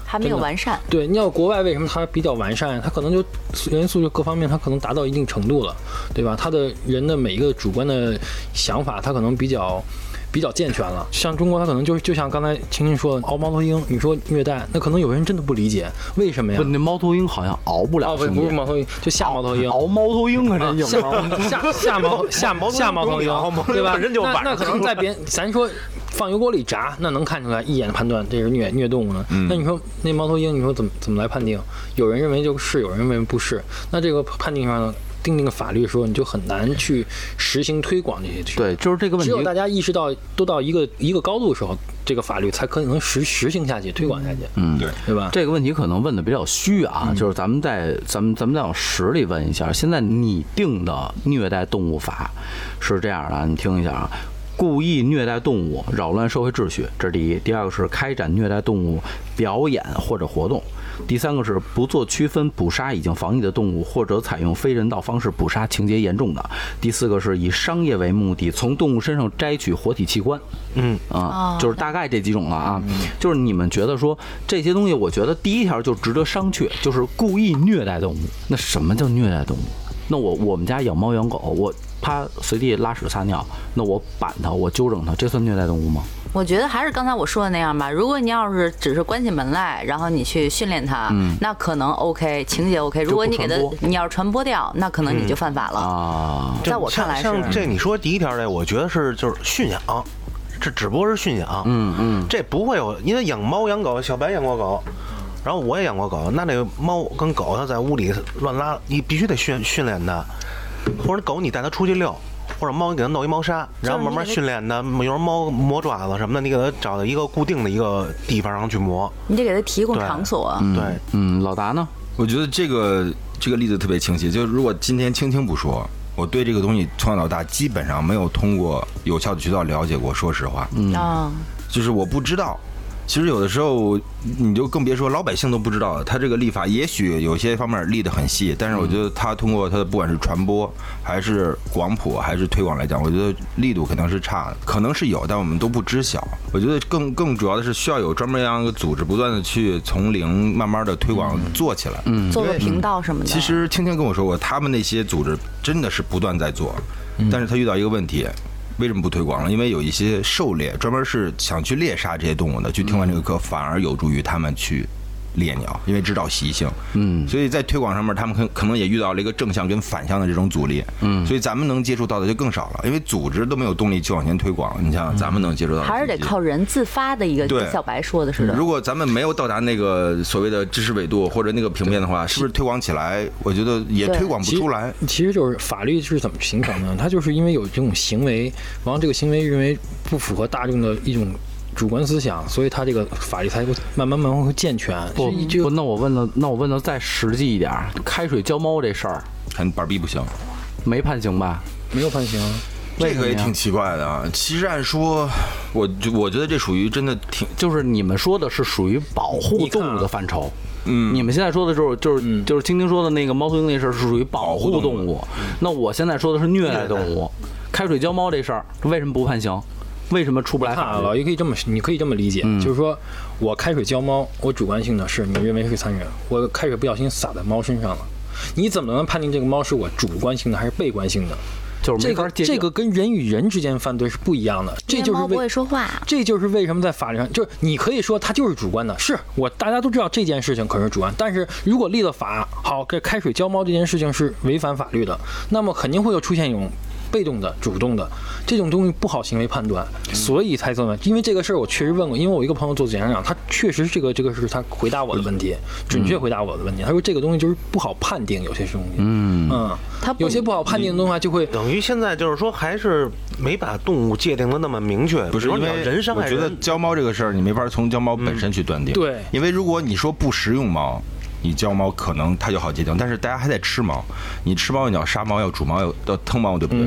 S2: 还没有完善。
S6: 对，你要国外为什么它比较完善？它可能就人素质各方面，它可能达到一定程度了，对吧？他的人的每一个主观的想法，他可能比较。比较健全了，像中国，它可能就是就像刚才青青说的，熬猫头鹰，你说虐待，那可能有人真的不理解为什么呀
S1: 不，？那猫头鹰好像熬不了
S6: 哦，不，不是猫头鹰，就下猫头鹰，
S1: 熬猫头鹰可真硬
S6: 下
S1: 吗？(laughs)
S6: 下 (laughs) 下猫下
S5: 猫头鹰
S6: 下猫头鹰，对吧？那那可能在别咱说放油锅里炸，那能看出来一眼判断这是虐虐动物呢。那你说那猫头鹰，你说怎么怎么来判定？有人认为就是，有人认为不是。那这个判定上呢，定那个法律的时候，你就很难去实行推广这些事。
S1: 对，就是这个问题
S6: 只有。大家意识到都到一个一个高度的时候，这个法律才可能实实行下去、推广下去，
S1: 嗯，
S3: 对
S6: 对吧？
S1: 这个问题可能问的比较虚啊，就是咱们在咱们咱们再往实里问一下，现在拟定的虐待动物法是这样的啊，你听一下啊。故意虐待动物，扰乱社会秩序，这是第一。第二个是开展虐待动物表演或者活动。第三个是不做区分捕杀已经防疫的动物，或者采用非人道方式捕杀情节严重的。第四个是以商业为目的从动物身上摘取活体器官。
S5: 嗯
S1: 啊，就是大概这几种了啊。就是你们觉得说这些东西，我觉得第一条就值得商榷，就是故意虐待动物。那什么叫虐待动物？那我我们家养猫养狗，我它随地拉屎撒尿，那我板它，我纠正它，这算虐待动物吗？
S2: 我觉得还是刚才我说的那样吧。如果你要是只是关起门来，然后你去训练它，那可能 OK，情节 OK。如果你给它你要是传播掉，那可能你就犯法了。
S1: 啊，
S2: 在我看来是
S5: 像像这你说第一条这，我觉得是就是驯养，这只不过是驯养，
S1: 嗯嗯，
S5: 这不会有，因为养猫养狗，小白养过狗，然后我也养过狗，那那个猫跟狗它在屋里乱拉，你必须得训训练它，或者狗你带它出去遛。或者猫，你给它弄一猫砂，然后慢慢训练它。有时候猫磨爪子什么的，你给它找到一个固定的一个地方让它去磨。
S2: 你得给它提供场所。
S5: 对，
S1: 嗯，老达呢？
S3: 我觉得这个这个例子特别清晰，就是如果今天青青不说，我对这个东西从小到大基本上没有通过有效的渠道了解过。说实话，
S2: 嗯，
S3: 就是我不知道。其实有的时候，你就更别说老百姓都不知道，他这个立法也许有些方面立得很细，但是我觉得他通过他的不管是传播还是广谱还是推广来讲，我觉得力度可能是差的，可能是有，但我们都不知晓。我觉得更更主要的是需要有专门这样一个组织，不断的去从零慢慢的推广做起来。嗯，
S2: 做个频道什么的。
S3: 其实青青跟我说过，他们那些组织真的是不断在做，但是他遇到一个问题。为什么不推广了？因为有一些狩猎，专门是想去猎杀这些动物的，去听完这个课，反而有助于他们去猎鸟，因为知道习性。
S1: 嗯，
S3: 所以在推广上面，他们可可能也遇到了一个正向跟反向的这种阻力。嗯，所以咱们能接触到的就更少了，因为组织都没有动力去往前推广。你像咱们能接触到的，
S2: 还是得靠人自发的一个，
S3: 对
S2: 跟小白说的似的。
S3: 如果咱们没有到达那个所谓的知识纬度或者那个平面的话，是不是推广起来？我觉得也推广不出来。
S6: 其实就是法律是怎么形成的？它就是因为有这种行为，然后这个行为认为不符合大众的一种主观思想，所以他这个法律才会慢慢慢慢会健全。
S1: 不不，那我问的，那我问的再实际一点儿，开水浇猫这事儿
S3: 很板逼不行，
S1: 没判刑吧？
S6: 没有判刑。
S3: 这个也挺奇怪的啊。其实按说，我就我觉得这属于真的挺
S1: 就是你们说的是属于保护动物的范畴。
S3: 嗯
S1: 你们现在说的就是就是就是青青说的那个猫头鹰那事儿是属于保护动物，那我现在说的是虐待动物。开水浇猫这事儿为什么不判刑？为什么出不来
S6: 看啊，老
S1: 法律？
S6: 爷可以这么，你可以这么理解，就是说我开水浇猫，我主观性的是你认为是残忍，我开水不小心洒在猫身上了，你怎么能判定这个猫是我主观性的还是被观性的？
S1: 就是
S6: 这个这个跟人与人之间犯罪是不一样的，这就是
S2: 为猫不会说话，
S6: 这就是为什么在法律上，就是你可以说它就是主观的，是我大家都知道这件事情可是主观，但是如果立了法，好，这开水浇猫这件事情是违反法律的，那么肯定会有出现一种。被动的、主动的这种东西不好行为判断，所以才这么。因为这个事儿我确实问过，因为我一个朋友做检察长，他确实这个这个是他回答我的问题，准确回答我的问题。他说这个东西就是不好判定，有些东西，嗯嗯，
S2: 他
S6: 有些不好判定的东西就会
S5: 等于现在就是说，还是没把动物界定的那么明确。
S3: 不是因为
S5: 人伤
S3: 我觉得，教猫这个事儿，你没法从教猫本身去断定。
S6: 对
S3: 因为如果你说不食用猫，你教猫可能它就好界定，但是大家还在吃猫，你吃猫你要杀猫要煮猫要要腾猫，对不对？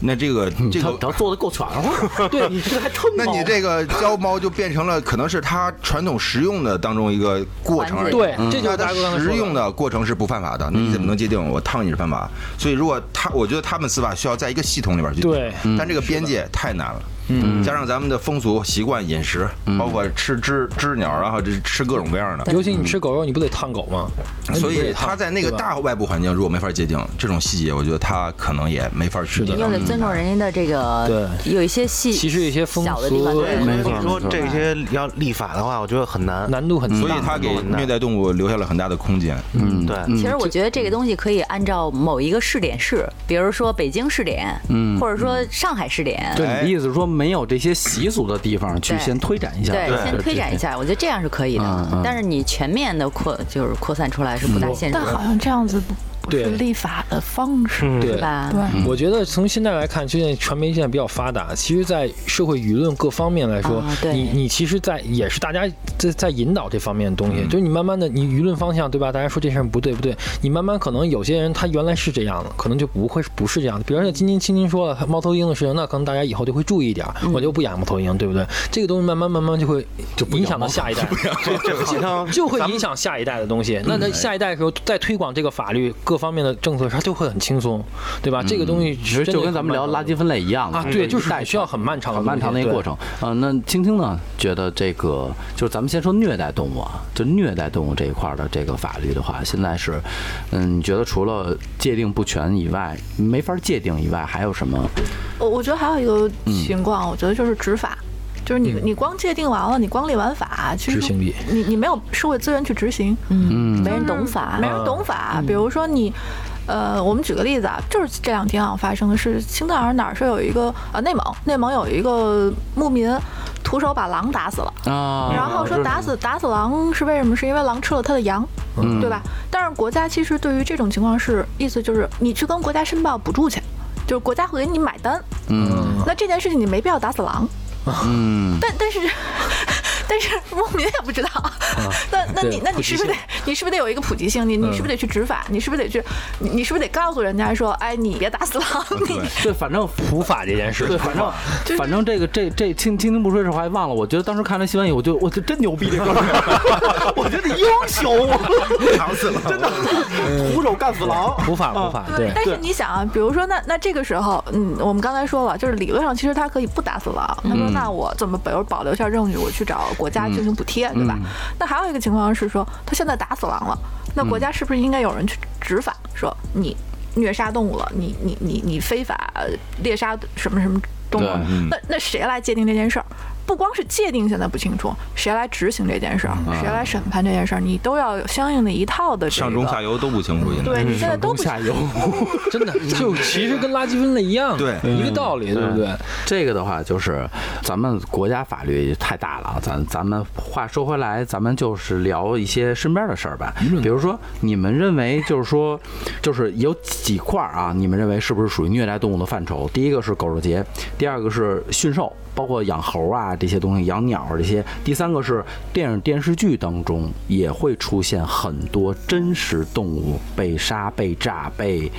S3: 那这个这个
S1: 他他做的够全乎，(laughs) 对你这个还称
S3: 那你这个教猫就变成了可能是它传统食用的当中一个过程而已。
S6: 对，这就是
S3: 食用的过程是不犯法的，那你怎么能界定我烫你是犯法？所以如果他，我觉得他们司法需要在一个系统里边去
S6: 对
S3: 但这个边界太难了。嗯，加上咱们的风俗习惯、饮食，包括吃知知鸟，然后这吃各种各样的，
S6: 尤其你吃狗肉，你不得烫狗吗？
S3: 所以
S6: 你不得烫
S3: 他在那个大外部环境如果没法界定这种细节，我觉得他可能也没法去定。
S2: 又得尊重人家的这个，
S6: 对。
S2: 有一些细
S6: 其实一些风
S2: 小的地方，
S6: 俗
S2: 对
S1: 没错
S5: 你说这些要立法的话，我觉得很难。
S6: 难度很大。
S3: 所以他给虐待动物留下了很大的空间。
S1: 嗯。
S5: 对，
S2: 其实我觉得这个东西可以按照某一个试点试，比如说北京试点，嗯，或者说上海试点，
S1: 对你的意思说没有这些习俗的地方去先推展一下，
S2: 对，
S5: 对
S2: 先推展一下，我觉得这样是可以
S1: 嗯
S2: 的。
S1: 嗯。
S2: 但是你全面的扩就是扩散出来是不大现实的，
S4: 但好像这样子不不是
S6: 对
S4: 立法的方式，
S6: 对
S2: 吧？
S4: 对。
S6: 我觉得从现在来看，现在传媒现在比较发达，其实，在社会舆论各方面来说，
S2: 啊对
S6: 你你其实在，也是大家在在引导这方面的东西，就是你慢慢的，你舆论方向对吧？大家说这事儿不对不对，你慢慢可能有些人他原来是这样的，可能就不会不是这样的。比如说今天青青说了猫头鹰的事情，那可能大家以后就会注意一点，我就不养猫头鹰，对不对？这个东西慢慢慢慢就会就影响到下一代，
S5: 这好像
S6: 就会影响下一代的东西。那那下一代的时候再推广这个法律各方面的政策，它就会很轻松，对吧？这个东西
S1: 其实就跟咱们聊垃圾分类一样的
S6: 啊，对，就是
S1: 代
S6: 需要很漫长
S1: 很漫长的一个过程。啊、那青青呢，觉得这个就是咱们先说虐待动物啊，就虐待动物这一块儿的这个法律的话，现在是，嗯，你觉得除了界定不全以外，没法界定以外，还有什么？
S4: 我我觉得还有一个情况，我觉得就是执法。就是你，你光界定完了，你光立完法，其实
S6: 执行力
S4: 你你没有社会资源去执行，
S2: 嗯，没人懂法
S4: 没，人懂法。比如说你，呃，我们举个例子啊，就是这两天好像发生的是青藏还是哪儿是有一个啊内蒙，内蒙有一个牧民徒手把狼打死了。
S1: 啊
S4: 然后说打死打死狼是为什么？是因为狼吃了他的羊，对吧？但是国家其实对于这种情况是意思就是你去跟国家申报补助去，就是国家会给你买单。
S1: 嗯
S4: 那这件事情你没必要打死狼，
S1: 嗯，
S4: 但但是但是牧民也不知道，那那你那你是不是得你是不是得有一个普及性？你你是不是得去执法？你是不是得去你你是不是得告诉人家说，哎，你别打死狼，(laughs) 你
S1: 对，反正
S6: 普法这件事，
S1: 对，反正
S4: 就是
S1: 反正这个这这青青青不说这话还忘了，我觉得当时看这新闻以后，我就我就真牛逼这哥们儿，(laughs) 我觉得英雄，
S3: 长死了，真的。
S1: 徒手干死狼。
S6: 普法普法，对。
S4: 但是你想啊，比如说那那这个时候，嗯，我们刚才说了，就是理论上其实他可以不打死狼。他说，那我怎么比如保留一下证据，我去找国家进行补贴，对吧？那还有一个情况是说，他现在打死狼了，那国家是不是应该有人去执法，说你虐杀动物了，你你你你非法猎杀什么什么动物
S1: 嗯？
S4: 那那谁来界定这件事儿？不光是界定现在不清楚，谁来执行这件事儿，谁来审判这件事儿，你都要有相应的一套的这
S3: 上中下。游都不清楚，现在。
S4: 对你现在都不
S1: 下游。(laughs)
S6: 真的 (laughs) 就其实跟垃圾分类一样，
S3: 对
S6: 一个道理，对不对？
S1: 这个的话，就是咱们国家法律太大了啊，咱咱们话说回来，咱们就是聊一些身边的事儿吧。比如说，你们认为就是说，就是有几块儿啊，你们认为是不是属于虐待动物的范畴？第一个是狗肉节，第二个是驯兽，包括养猴啊这些东西，养鸟这些。第三个是电影电视剧当中也会出现很多真实动物被杀、被炸、被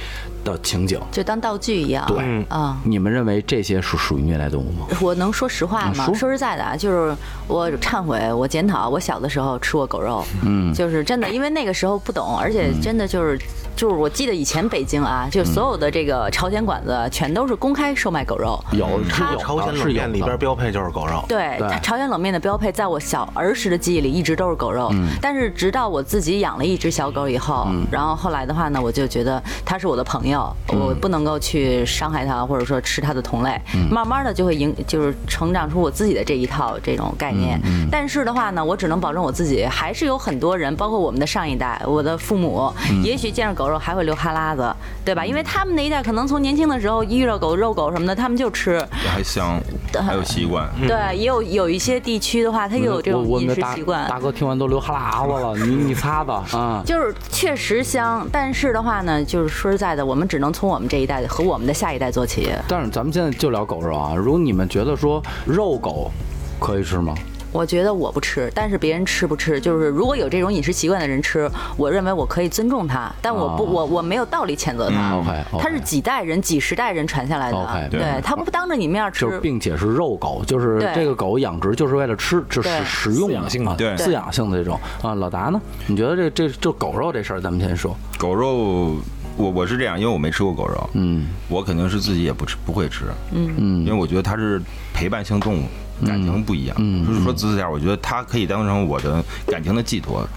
S1: 的情景。
S2: 就当道具一样。
S1: 对
S5: 嗯
S2: 啊。
S1: 你们认为这些是属于虐待动物吗？
S2: 我能说实话吗？
S1: 说
S2: 说实在的啊，就是我忏悔，我检讨，我小的时候吃过狗肉，嗯，就是真的，因为那个时候不懂，而且真的就是。就是我记得以前北京啊，就所有的这个朝鲜馆子全都是公开售卖狗肉。
S1: 有是
S2: 它
S1: 有
S5: 朝鲜冷面里边。标配就是狗肉。
S2: 对，
S1: 对
S2: 朝鲜冷面的标配，在我小儿时的记忆里一直都是狗肉。但是直到我自己养了一只小狗以后，然后后来的话呢，我就觉得它是我的朋友，我不能够去伤害它，或者说吃它的同类。慢慢的就会影，就是成长出我自己的这一套这种概念。但是的话呢，我只能保证我自己，还是有很多人，包括我们的上一代，我的父母，也许见着狗肉还会流哈喇子，对吧？因为他们那一代可能从年轻的时候遇到狗肉狗什么的，他们就吃。
S3: 还香，还有习惯。
S2: 对，也有有一些地区的话，他又有这种饮
S1: 我我们的大
S2: 食习惯。
S1: 大哥听完都流哈喇子了，你你擦吧啊！
S2: 就是确实香，但是的话呢，就是说实在的，我们只能从我们这一代和我们的下一代做起。
S1: 但是咱们现在就聊狗肉啊，如果你们觉得说肉狗可以吃吗？
S2: 我觉得我不吃，但是别人吃不吃，就是如果有这种饮食习惯的人吃，我认为我可以尊重他，但我不，
S1: 哦
S2: 我我没有道理谴责他。
S1: 嗯，OK，OK
S2: 他是几代人、几十代人传下来的
S1: OK，
S2: 对
S3: 对
S2: 他不当着你面
S1: 就是
S2: 吃。
S1: 并且是肉狗，就是
S2: 对
S1: 这个狗养殖就是为了吃，就是
S2: 对
S1: 食食用
S6: 养性的
S1: 啊
S3: 对
S1: 饲养性的这种啊。老达呢？你觉得这这就狗肉这事儿，咱们先说。
S3: 狗肉，我我是这样，因为我没吃过狗肉，
S1: 嗯
S3: 我肯定是自己也不吃，不会吃，
S1: 嗯
S3: 因为我觉得它是陪伴性动物，感情不一样。
S1: 嗯
S3: 就是说自私点，我觉得它可以当成我的感情的寄托，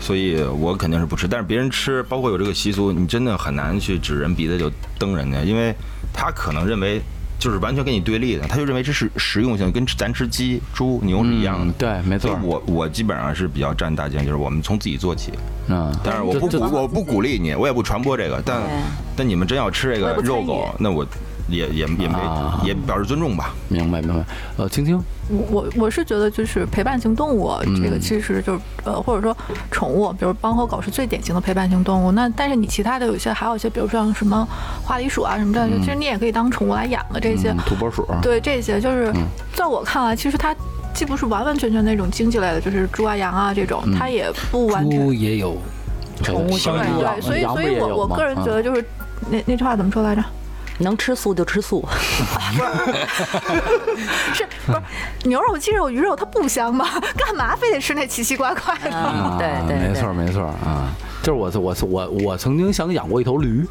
S3: 所以我肯定是不吃。但是别人吃，包括有这个习俗，你真的很难去指人鼻子就蹬人家，因为他可能认为。就是完全跟你对立的，他就认为这是实用性，跟咱吃鸡、猪、牛是一样的。
S1: 嗯对没错
S3: 所以我我基本上是比较站大家，就是我们从自己做起。
S1: 嗯，
S3: 但是我不鼓我不鼓励你，我也不传播这个。但但你们真要吃这个肉狗，那我也也也没
S1: 啊
S3: 也表示尊重吧。
S1: 明白明白。呃，青青，
S4: 我我我是觉得就是陪伴型动物，这个其实就是呃或者说宠物，比如猫和狗是最典型的陪伴型动物。那但是你其他的有些还有一些，比如像什么花梨鼠啊什么的，其实你也可以当宠物来养的这些。
S1: 嗯土拨鼠，
S4: 对这些，就是在我看来，其实它既不是完完全全那种经济类的，就是猪啊羊啊这种，它也不完全
S6: 猪也有
S4: 宠物
S6: 相
S4: 对对，所以所以我我个人觉得就是那那句话怎么说来着？
S2: 能吃素就吃素，(laughs)
S4: 是不是牛肉、鸡肉、鱼肉它不香吗？(laughs) 干嘛非得吃那奇奇怪怪的？
S2: 对对，
S1: 没错没错啊。就是我我我我曾经想养过一头驴，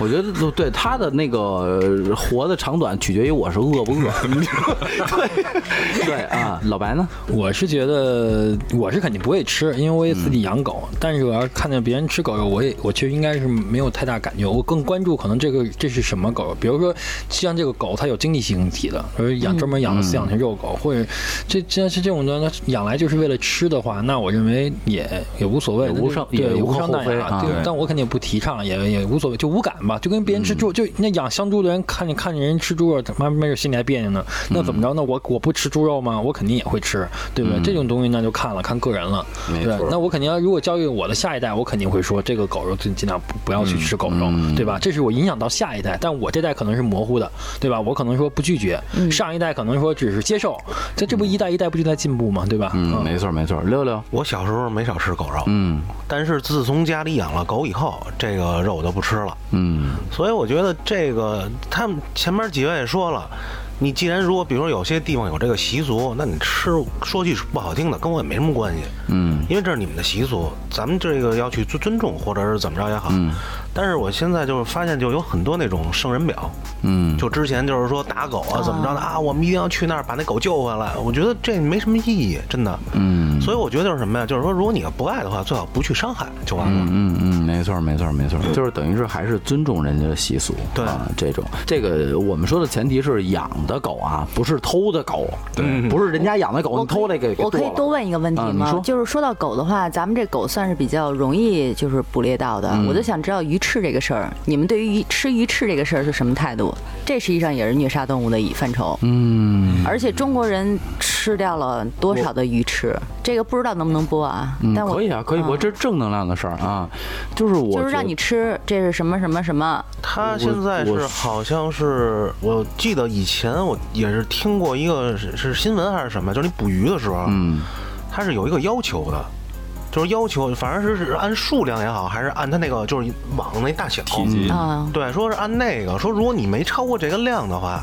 S1: 我觉得都对它的那个呃活的长短取决于我是饿不饿。(laughs) 对对啊，老白呢？
S6: 我是觉得我是肯定不会吃，因为我也自己养狗。但是我要是看见别人吃狗肉，我也我其实应该是没有太大感觉。我更关注可能这个这是什么狗，比如说像这个狗它有经济性体的，比如养专门养的饲养的肉狗，或者这既然是这种呢，它养来就是为了吃的话，那我认为也也无所谓，
S1: 无伤
S6: 对
S1: 无
S6: 伤大雅。但我肯定不提倡，也也无所谓，就无感吧，就跟别人吃猪，就那养香猪的人看见看见人吃猪肉，他妈没事心里还别扭呢。那怎么着？那我我不吃猪肉吗？我肯定也会吃，对不对？这种东西那就看了看个人了，
S1: 没
S6: 对
S1: 错。
S6: 那我肯定要，如果教育我的下一代，我肯定会说这个狗肉尽尽量不不要去吃狗肉，对吧？这是我影响到下一代，但我这代可能是模糊的，对吧？我可能说不拒绝，上一代可能说只是接受，这这不一代一代不就在进步吗？对吧？
S1: 嗯，没错没错。六六，
S5: 我小时候没少吃狗肉，
S1: 嗯
S5: 但是自从家里养了狗以后，这个肉我就不吃了。
S1: 嗯
S5: 所以我觉得这个他们前面几位也说了，你既然如果比如说有些地方有这个习俗，那你吃说句不好听的，跟我也没什么关系，
S1: 嗯。
S5: 因为这是你们的习俗，咱们这个要去尊尊重或者是怎么着也好。
S1: 嗯
S5: 但是我现在就是发现，就有很多那种圣人表，
S1: 嗯，
S5: 就之前就是说打狗啊怎么着的啊，我们一定要去那儿把那狗救回来。我觉得这没什么意义，真的。
S1: 嗯
S5: 所以我觉得就是什么呀？就是说，如果你要不爱的话，最好不去伤害就完了。
S1: 嗯嗯嗯，没错没错没错，就是等于是还是尊重人家的习俗，
S5: 对
S1: 啊，这种这个我们说的前提是养的狗啊，不是偷的狗，对，不是人家养的狗，你偷这个给
S2: 我可以多问一个问题吗？就是说到狗的话，咱们这狗算是比较容易就是捕猎到的。
S1: 嗯
S2: 我就想知道鱼翅这个事儿，你们对于鱼吃鱼翅这个事儿是什么态度？这实际上也是虐杀动物的一范畴。
S1: 嗯
S2: 而且中国人吃掉了多少的鱼翅？这个不知道能不能播啊？
S1: 嗯，
S2: 但我
S1: 可以啊，可以，播
S2: 嗯
S1: 这是正能量的事儿啊，就是我
S2: 就是让你吃，这是什么什么什么？
S5: 他现在是好像是，我记得以前我也是听过一个是是新闻还是什么，就是你捕鱼的时候，
S1: 嗯
S5: 它是有一个要求的，就是要求，反正是是按数量也好，还是按它那个就是网那大小
S3: 体积
S2: 啊，
S5: 对，说是按那个说，如果你没超过这个量的话，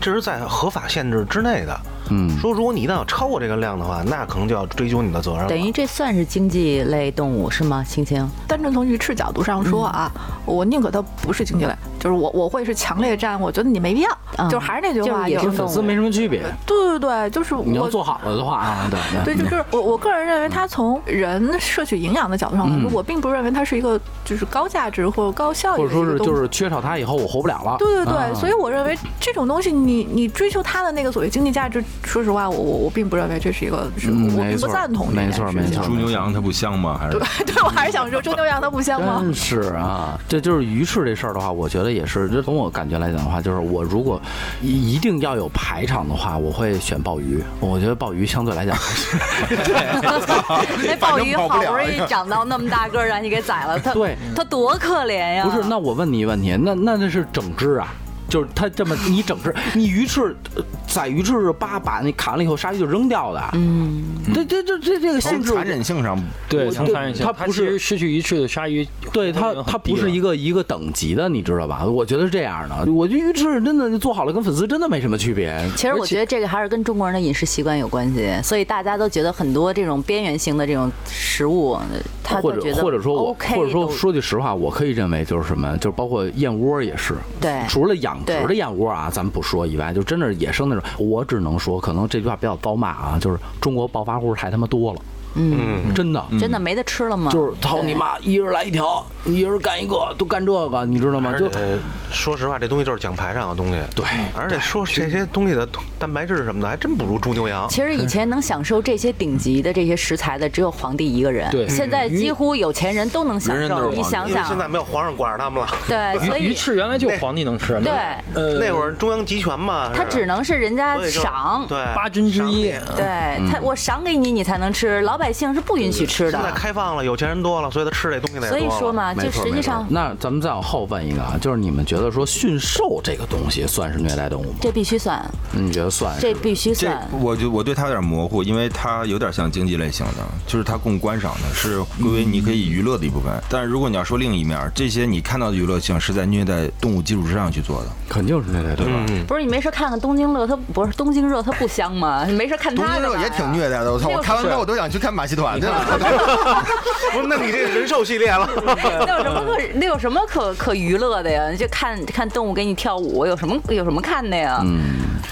S5: 这是在合法限制之内的。
S1: 嗯，
S5: 说如果你一旦要超过这个量的话，那可能就要追究你的责任了。
S2: 等于这算是经济类动物是吗？青青，
S4: 单纯从鱼翅角度上说啊，我宁可它不是经济类，就是我我会是强烈站，我觉得你没必要，
S2: 嗯
S4: 就是还是那句话，有
S2: 就是野生
S1: 跟粉丝没什么区别。
S4: 对对对，就是我
S1: 你要做好了的话啊，对
S4: 对，就是我我个人认为，它从人摄取营养的角度上来说，
S1: 嗯
S4: 我并不认为它是一个就是高价值或者高效益
S1: 或。者说是就是缺少它以后我活不了了。
S4: 对对对，
S1: 啊
S4: 所以我认为这种东西你，你追求它的那个所谓经济价值，说实话，我我我并不认为这是一个，是
S1: 嗯
S4: 我并不赞同这件
S1: 没错
S4: 事情
S1: 没错
S3: 猪牛羊它不香吗？还是
S4: 对，(laughs) 对我还是想说，猪牛羊它不香吗？
S1: 真是啊，这就是鱼翅这事儿的话，我觉得也是。就从我感觉来讲的话，就是我如果一一定要有排场的话，我会选鲍鱼。我觉得鲍鱼相对来讲还是 (laughs) (laughs)
S2: 那鲍鱼好
S3: 不
S2: 容易长到那么大个儿，让你给宰了，它
S1: 对
S2: 它多可怜呀！
S1: 不是。那我问你一个问题，那那那是整只啊？就是它这么你整只，你鱼翅呃宰鱼翅是叭把那砍了以后，鲨鱼就扔掉的。
S2: 嗯，
S1: 这这这这这个性质
S3: 从残忍性上，
S6: 对，
S1: 我对
S6: 从残忍性，
S1: 它不是
S6: 它失去鱼翅的鲨鱼，
S1: 对它，它不是一
S6: 个。
S1: 一个等级的，你知道吧？我觉得是这样的。我觉得鱼翅真的做好了，跟粉丝真的没什么区别。
S2: 其实我觉得这个还是跟中国人的饮食习惯有关系，所以大家都觉得很多这种边缘性的这种食物，他
S1: 或者或者说我或者说说句实话，我可以认为就是什么，就是包括燕窝也是。
S2: 对
S1: 除了养殖的燕窝啊，咱们不说以外，就真的是野生那种，我只能说，可能这句话比较遭骂啊，就是中国暴发户太他妈多了，
S2: 嗯，
S1: 真的。
S2: 真的没得吃了吗？
S1: 就是操你妈，一人来一条，一人干一个，都干这个，你知道吗？就
S5: 而且说实话，这东西就是奖牌上的东西。
S1: 对
S5: 而且说这些东西的蛋白质什么的，还真不如猪牛羊。
S2: 其实以前能享受这些顶级的这些食材的只有皇帝一个人，
S6: 对
S2: 现在几乎有钱人都能享受。你想
S5: 想现在，没有皇上管着他们了，
S2: 对，(laughs) 所以
S6: 鱼
S2: 以
S6: 翅原来就皇帝能吃，
S2: 对，
S6: 呃，
S5: 那会儿中央集权嘛，
S2: 他只能是人家赏，
S5: 对
S6: 八军之一
S2: 对他，我赏给你，你才能吃，老百姓是不允许吃的
S5: 现在。开放了，有钱人多了，所以他吃这东西的也
S2: 所以说嘛，就实际上
S1: 那咱们再往后问一个啊，就是你们觉得说驯兽这个东西算是虐待动物吗？
S2: 这必须算，
S1: 你觉得算？
S2: 这必须
S3: 这
S2: 算。
S3: 我就我对它有点模糊，因为它有点像经济类型的，就是它供观赏的，是归为你可以娱乐的一部分。但是如果你要说另一面，这些你看到的娱乐性是在虐待动物基础之上去做的。
S1: 肯定是虐待对吧。
S5: 嗯，
S2: 不是你没事看看东京乐，它不是东京热，它不香吗？你没事看
S7: 东
S2: 它干嘛呀
S7: 京热也挺虐待的，我操！我看完之后我都想去看马戏团 (laughs) 去了。
S5: 不是，那你这人兽系列了。(laughs)
S2: 那有什么可那有什么可可娱乐的呀？你就看看动物给你跳舞，有什么有什么看的呀？
S3: 嗯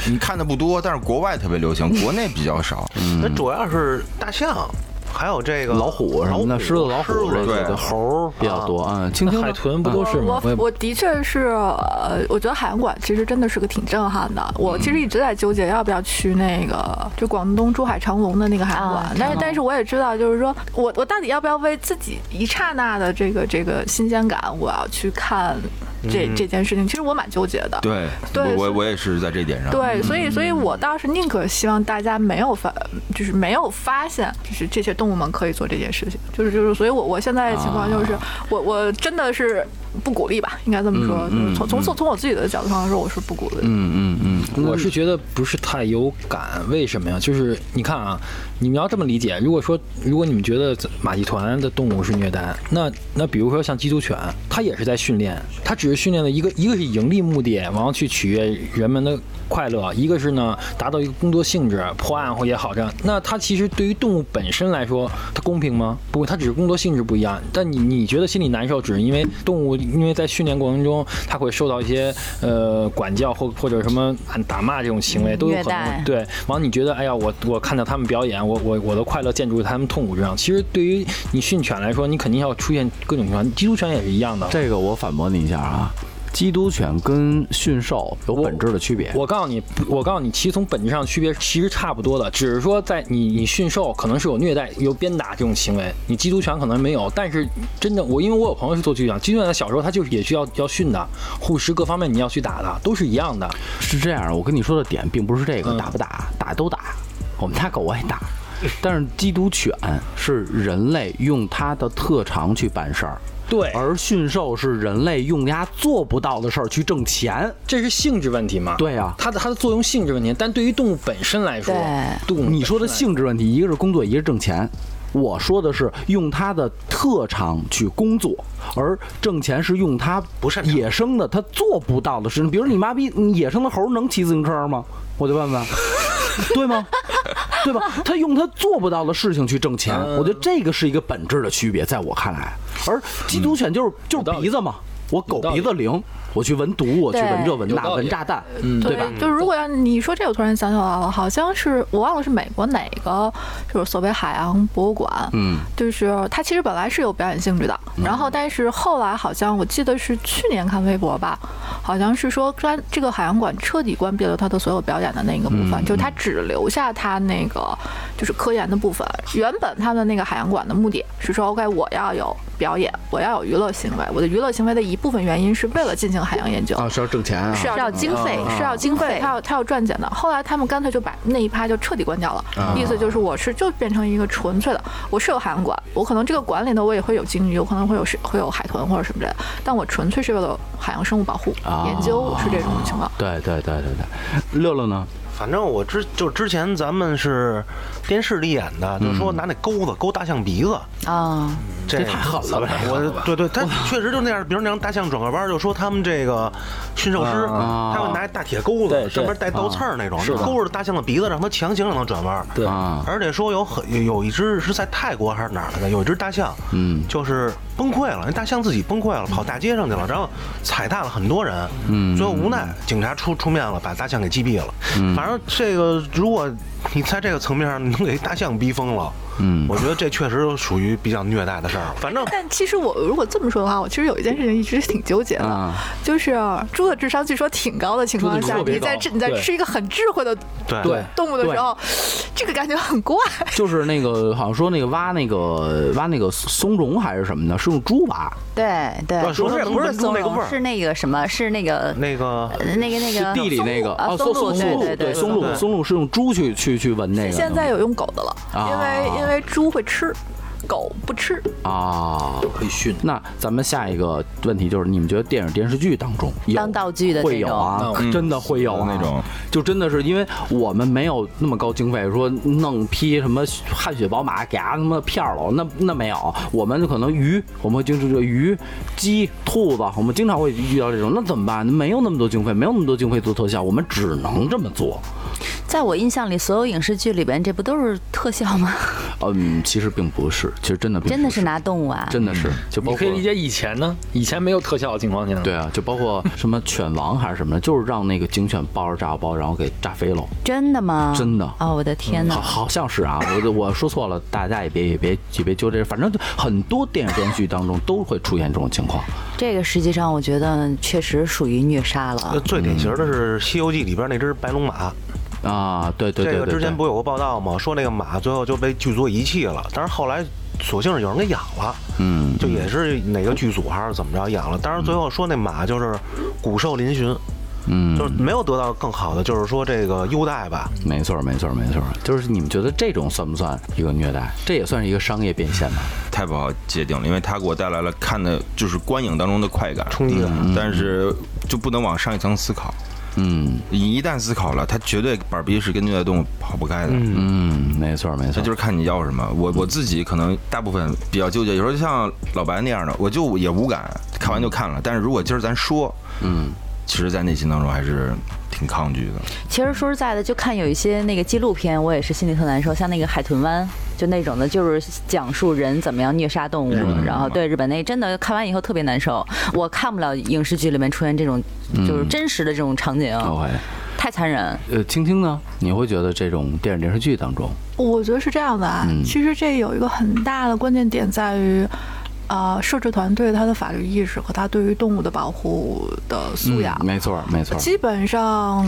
S3: 你看的不多，但是国外特别流行，国内比较少。
S5: 那主要是大象，还有这个
S1: 老虎什么的，狮子、老虎这
S3: 对
S1: 个对猴儿比较多啊。蜻蜓呢
S6: 海豚不都是吗？
S4: 我
S6: 也
S4: 我的确是，呃，我觉得海洋馆其实真的是个挺震撼的。我其实一直在纠结要不要去那个就广东珠海长隆的那个海洋馆，但是但是我也知道，就是说我我到底要不要为自己一刹那的这个这个新鲜感，我要去看这、这件事情？其实我蛮纠结的。
S3: 对，
S4: 对
S3: 我我我也是在这一点上。
S4: 对，所以，所以我倒是宁可希望大家没有发，就是没有发现，就是这些动物们可以做这件事情，就是就是，所以我我现在的情况就是，我我真的是不鼓励吧，应该这么说，就是从从从从我自己的角度上来说，我是不鼓励的。
S1: 嗯嗯嗯，
S6: 我是觉得不是太有感，为什么呀？就是你看啊，你们要这么理解，如果说如果你们觉得马戏团的动物是虐待，那那比如说像缉毒犬，它也是在训练，它只是训练的一个一个是盈利目的，然后去取悦人们的快乐，一个是呢达到一个工作性质，破案或也好这样。那它其实对于动物本身来说，它公平吗？不，它只是工作性质不一样。但你你觉得心里难受，只是因为动物因为在训练过程中，它会受到一些呃管教或或者什么打骂这种行为都有可能。对，完了你觉得哎呀，我我看到他们表演，我我我的快乐建筑在他们痛苦之上。其实对于你训犬来说，你肯定要出现各种情况，缉毒犬也是一样的。
S1: 这个我反驳你一下啊，缉毒犬跟驯兽有本质的区别。
S6: 我告诉你，我告诉你，其实从本质上区别其实差不多的，只是说在你你驯兽可能是有虐待、有鞭打这种行为，你缉毒犬可能没有。但是真的，我因为我有朋友是做缉毒犬，缉毒犬在小时候它就是也需要要训的，护食各方面你要去打的，都是一样的。
S1: 是这样，我跟你说的点并不是这个，
S6: 嗯
S1: 打不打，打都打，我们家狗爱打。但是缉毒犬是人类用它的特长去办事儿，
S6: 对，
S1: 而驯兽是人类用它做不到的事儿去挣钱。
S6: 这是性质问题嘛？
S1: 对啊
S6: 它的它的作用性质问题，但对于动物本身来说，动物
S1: 你说的性质问题，一个是工作，一个是挣钱。我说的是用它的特长去工作，而挣钱是用它
S5: 不是
S1: 野生的它做不到的事情。比如你妈逼，你野生的猴能骑自行车吗？我就问问，(laughs) 对吗？对吧？他用他做不到的事情去挣钱，我觉得这个是一个本质的区别，在我看来。而缉毒犬就是就是鼻子嘛，我狗鼻子灵，我去闻毒，我去闻这闻那，闻炸弹，
S6: 嗯
S1: 对吧？
S4: 就是如果要你说这，我突然想起来了，好像是我忘了是美国哪个，就是所谓海洋博物馆，
S1: 嗯，
S4: 就是它其实本来是有表演性质的，然后但是后来好像我记得是去年看微博吧，好像是说专这个海洋馆彻底关闭了它的所有表演的那个部分，就它只留下它那个就是科研的部分。原本它的那个海洋馆的目的是说，OK，我要有表演，我要有娱乐行为，我的娱乐行为的一部分原因是为了进行海洋研究。
S1: 啊，是要挣钱啊，
S4: 是要
S2: 是要经费
S4: 是要经费，他要他要赚钱的。后来他们干脆就把那一趴就彻底关掉了，意思就是我是就变成一个纯粹的，我是有海洋馆，我可能这个馆里头我也会有鲸鱼，有可能会有是会有海豚或者什么之类的，但我纯粹是为了海洋生物保护
S1: 啊
S4: 研究是这种情况。
S1: 对对对对对，乐乐呢？
S5: 反正我之就之前咱们是电视里演的，就是说拿那钩子勾大象鼻子，
S2: 啊，
S5: 这
S1: 这太狠了呗。
S5: 我对对，他确实就那样，比如那样大象转个弯，就说他们这个驯兽师，
S1: 啊
S5: 他会拿一大铁钩子，上面带倒刺儿那种，勾着大象的鼻子，让它强行让它转弯。
S6: 对。
S1: 啊，
S5: 而且说有很有有一只是在泰国还是哪儿来的，有一只大象，
S1: 嗯。
S5: 就是崩溃了，那大象自己崩溃了，跑大街上去了，然后踩踏了很多人，
S1: 嗯。
S5: 最后无奈警察出出面了，把大象给击毙了。
S1: 嗯。
S5: 反正这个如果你在这个层面上你能给大象逼疯了，
S1: 嗯。
S5: 我觉得这确实属于比较虐待的事儿。反正
S4: 但其实我如果这么说的话，我其实有一件事情一直挺纠结的，
S1: 啊
S4: 就是猪的智商据说挺高的情况下，你在吃你在吃一个很智慧的
S5: 对。
S6: 对
S4: 动物的时候，这个感觉很怪。(laughs)
S1: 就是那个好像说那个挖那个挖那个松茸还是什么的，是用猪吧，
S2: 对对，
S5: 对
S2: 不是不是松
S5: 那个味儿，
S2: 茸是那个什么，是那个
S5: 那个
S2: 呃那个那个
S1: 地里那个
S2: 啊，
S1: 松
S2: 松露，
S1: 松露
S2: 对对
S1: 松露松露是用猪去去去闻那个，
S4: 现在有用狗的了，
S1: 啊
S4: 因为因为猪会吃，狗不吃。
S1: 啊。
S6: 可以训。
S1: 那咱们下一个问题就是，你们觉得电影电视剧当中有
S2: 当道具的
S1: 会有啊？
S6: 嗯
S1: 真的会有啊
S3: 那种，
S1: 就真的是因为我们没有那么高经费，说弄批什么汗血宝马给它他妈片儿了，那那没有。我们可能鱼，我们会经常这鱼、鸡、兔子，我们经常会遇到这种，那怎么办？没有那么多经费，没有那么多经费做特效，我们只能这么做。
S2: 在我印象里，所有影视剧里边，这不都是特效吗？
S1: 嗯，其实并不是，其实真的
S2: 真的是拿动物啊？
S1: 真的是，就包括
S6: 你可以理解以前呢，以前没有特效的情况下，
S1: 对，啊，就包括什么犬王还是什么的，就是让那个警犬抱着炸药包，然后给炸飞了。
S2: 真的吗？
S1: 真的
S2: 哦，我的天哪！
S1: 好，好像是啊，我我说错了，大家也别也别也别纠结，反正很多电影电视剧当中都会出现这种情况。
S2: 这个实际上我觉得确实属于虐杀
S5: 呃
S2: 了。
S5: 最典型的是《西游记》里边那只白龙马，
S1: 啊，对对对
S5: 这个之前不有个报道吗？说那个马最后就被剧组遗弃了，但是后来索性是有人给养了，
S1: 嗯，
S5: 就也是哪个剧组还是怎么着养了，但是最后说那马就是骨瘦嶙峋，
S1: 嗯，
S5: 就是没有得到更好的，就是说这个优待吧。
S1: 没错没错没错，就是你们觉得这种算不算一个虐待？这也算是一个商业变现吧？
S3: 太不好界定了，因为它给我带来了看的就是观影当中的快感、
S5: 冲击感
S3: 嗯但是就不能往上一层思考。
S1: 嗯
S3: 你一旦思考了，它绝对板儿逼是跟虐待动物跑不开的。
S1: 嗯，没错没错，
S3: 它就是看你要什么。我我自己可能大部分比较纠结，有时候就像老白那样的，我就也无感，看完就看了。但是如果今儿咱说，
S1: 嗯
S3: 其实，在内心当中还是挺抗拒的。
S2: 其实说实在的，就看有一些那个纪录片，我也是心里特难受，像那个《海豚湾》，就那种的，就是讲述人怎么样虐杀动物然后对日本那真的看完以后特别难受。我看不了影视剧里面出现这种就是真实的这种场景。太残忍。
S1: 呃，青青呢？你会觉得这种电影电视剧当中，
S4: 我觉得是这样的啊，
S1: 嗯
S4: 其实这有一个很大的关键点在于，呃，摄制团队他的法律意识和他对于动物的保护的素养。
S1: 嗯没错没错，
S4: 基本上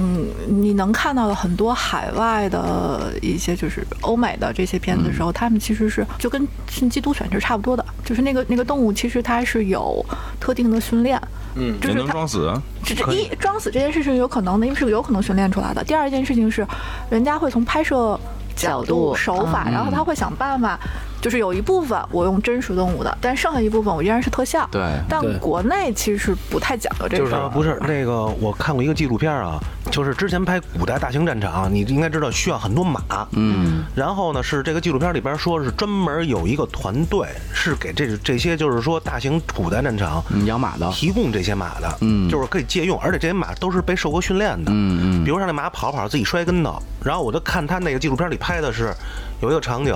S4: 你能看到的很多海外的一些就是欧美的这些片子的时候，他们其实是就跟是缉毒犬是差不多的，就是那个那个动物其实它是有特定的训练，
S6: 嗯，
S4: 就是它
S3: 装死，
S4: 这这一装死这件事情有可能的，因为是有可能训练出来的。第二一件事情是，人家会从拍摄角
S2: 角度
S4: 度、手法，
S1: 嗯
S4: 然后他会想办法就是有一部分我用真实动物的，但剩下一部分我依然是特效。
S1: 对
S4: 但国内其实不太讲究这
S1: 就是
S4: 个。
S5: 啊，不是那个，我看过一个纪录片啊，就是之前拍古代大型战场，你应该知道需要很多马，
S1: 嗯，
S5: 然后呢是这个纪录片里边说是专门有一个团队是给这这些就是说大型古代战场
S1: 嗯养马的，
S5: 提供这些马的，
S1: 嗯。
S5: 就是可以借用，而且这些马都是被受过训练的，
S1: 嗯嗯
S5: 比如让那马跑跑自己摔跟头，然后我就看他那个纪录片里拍的是有一个场景，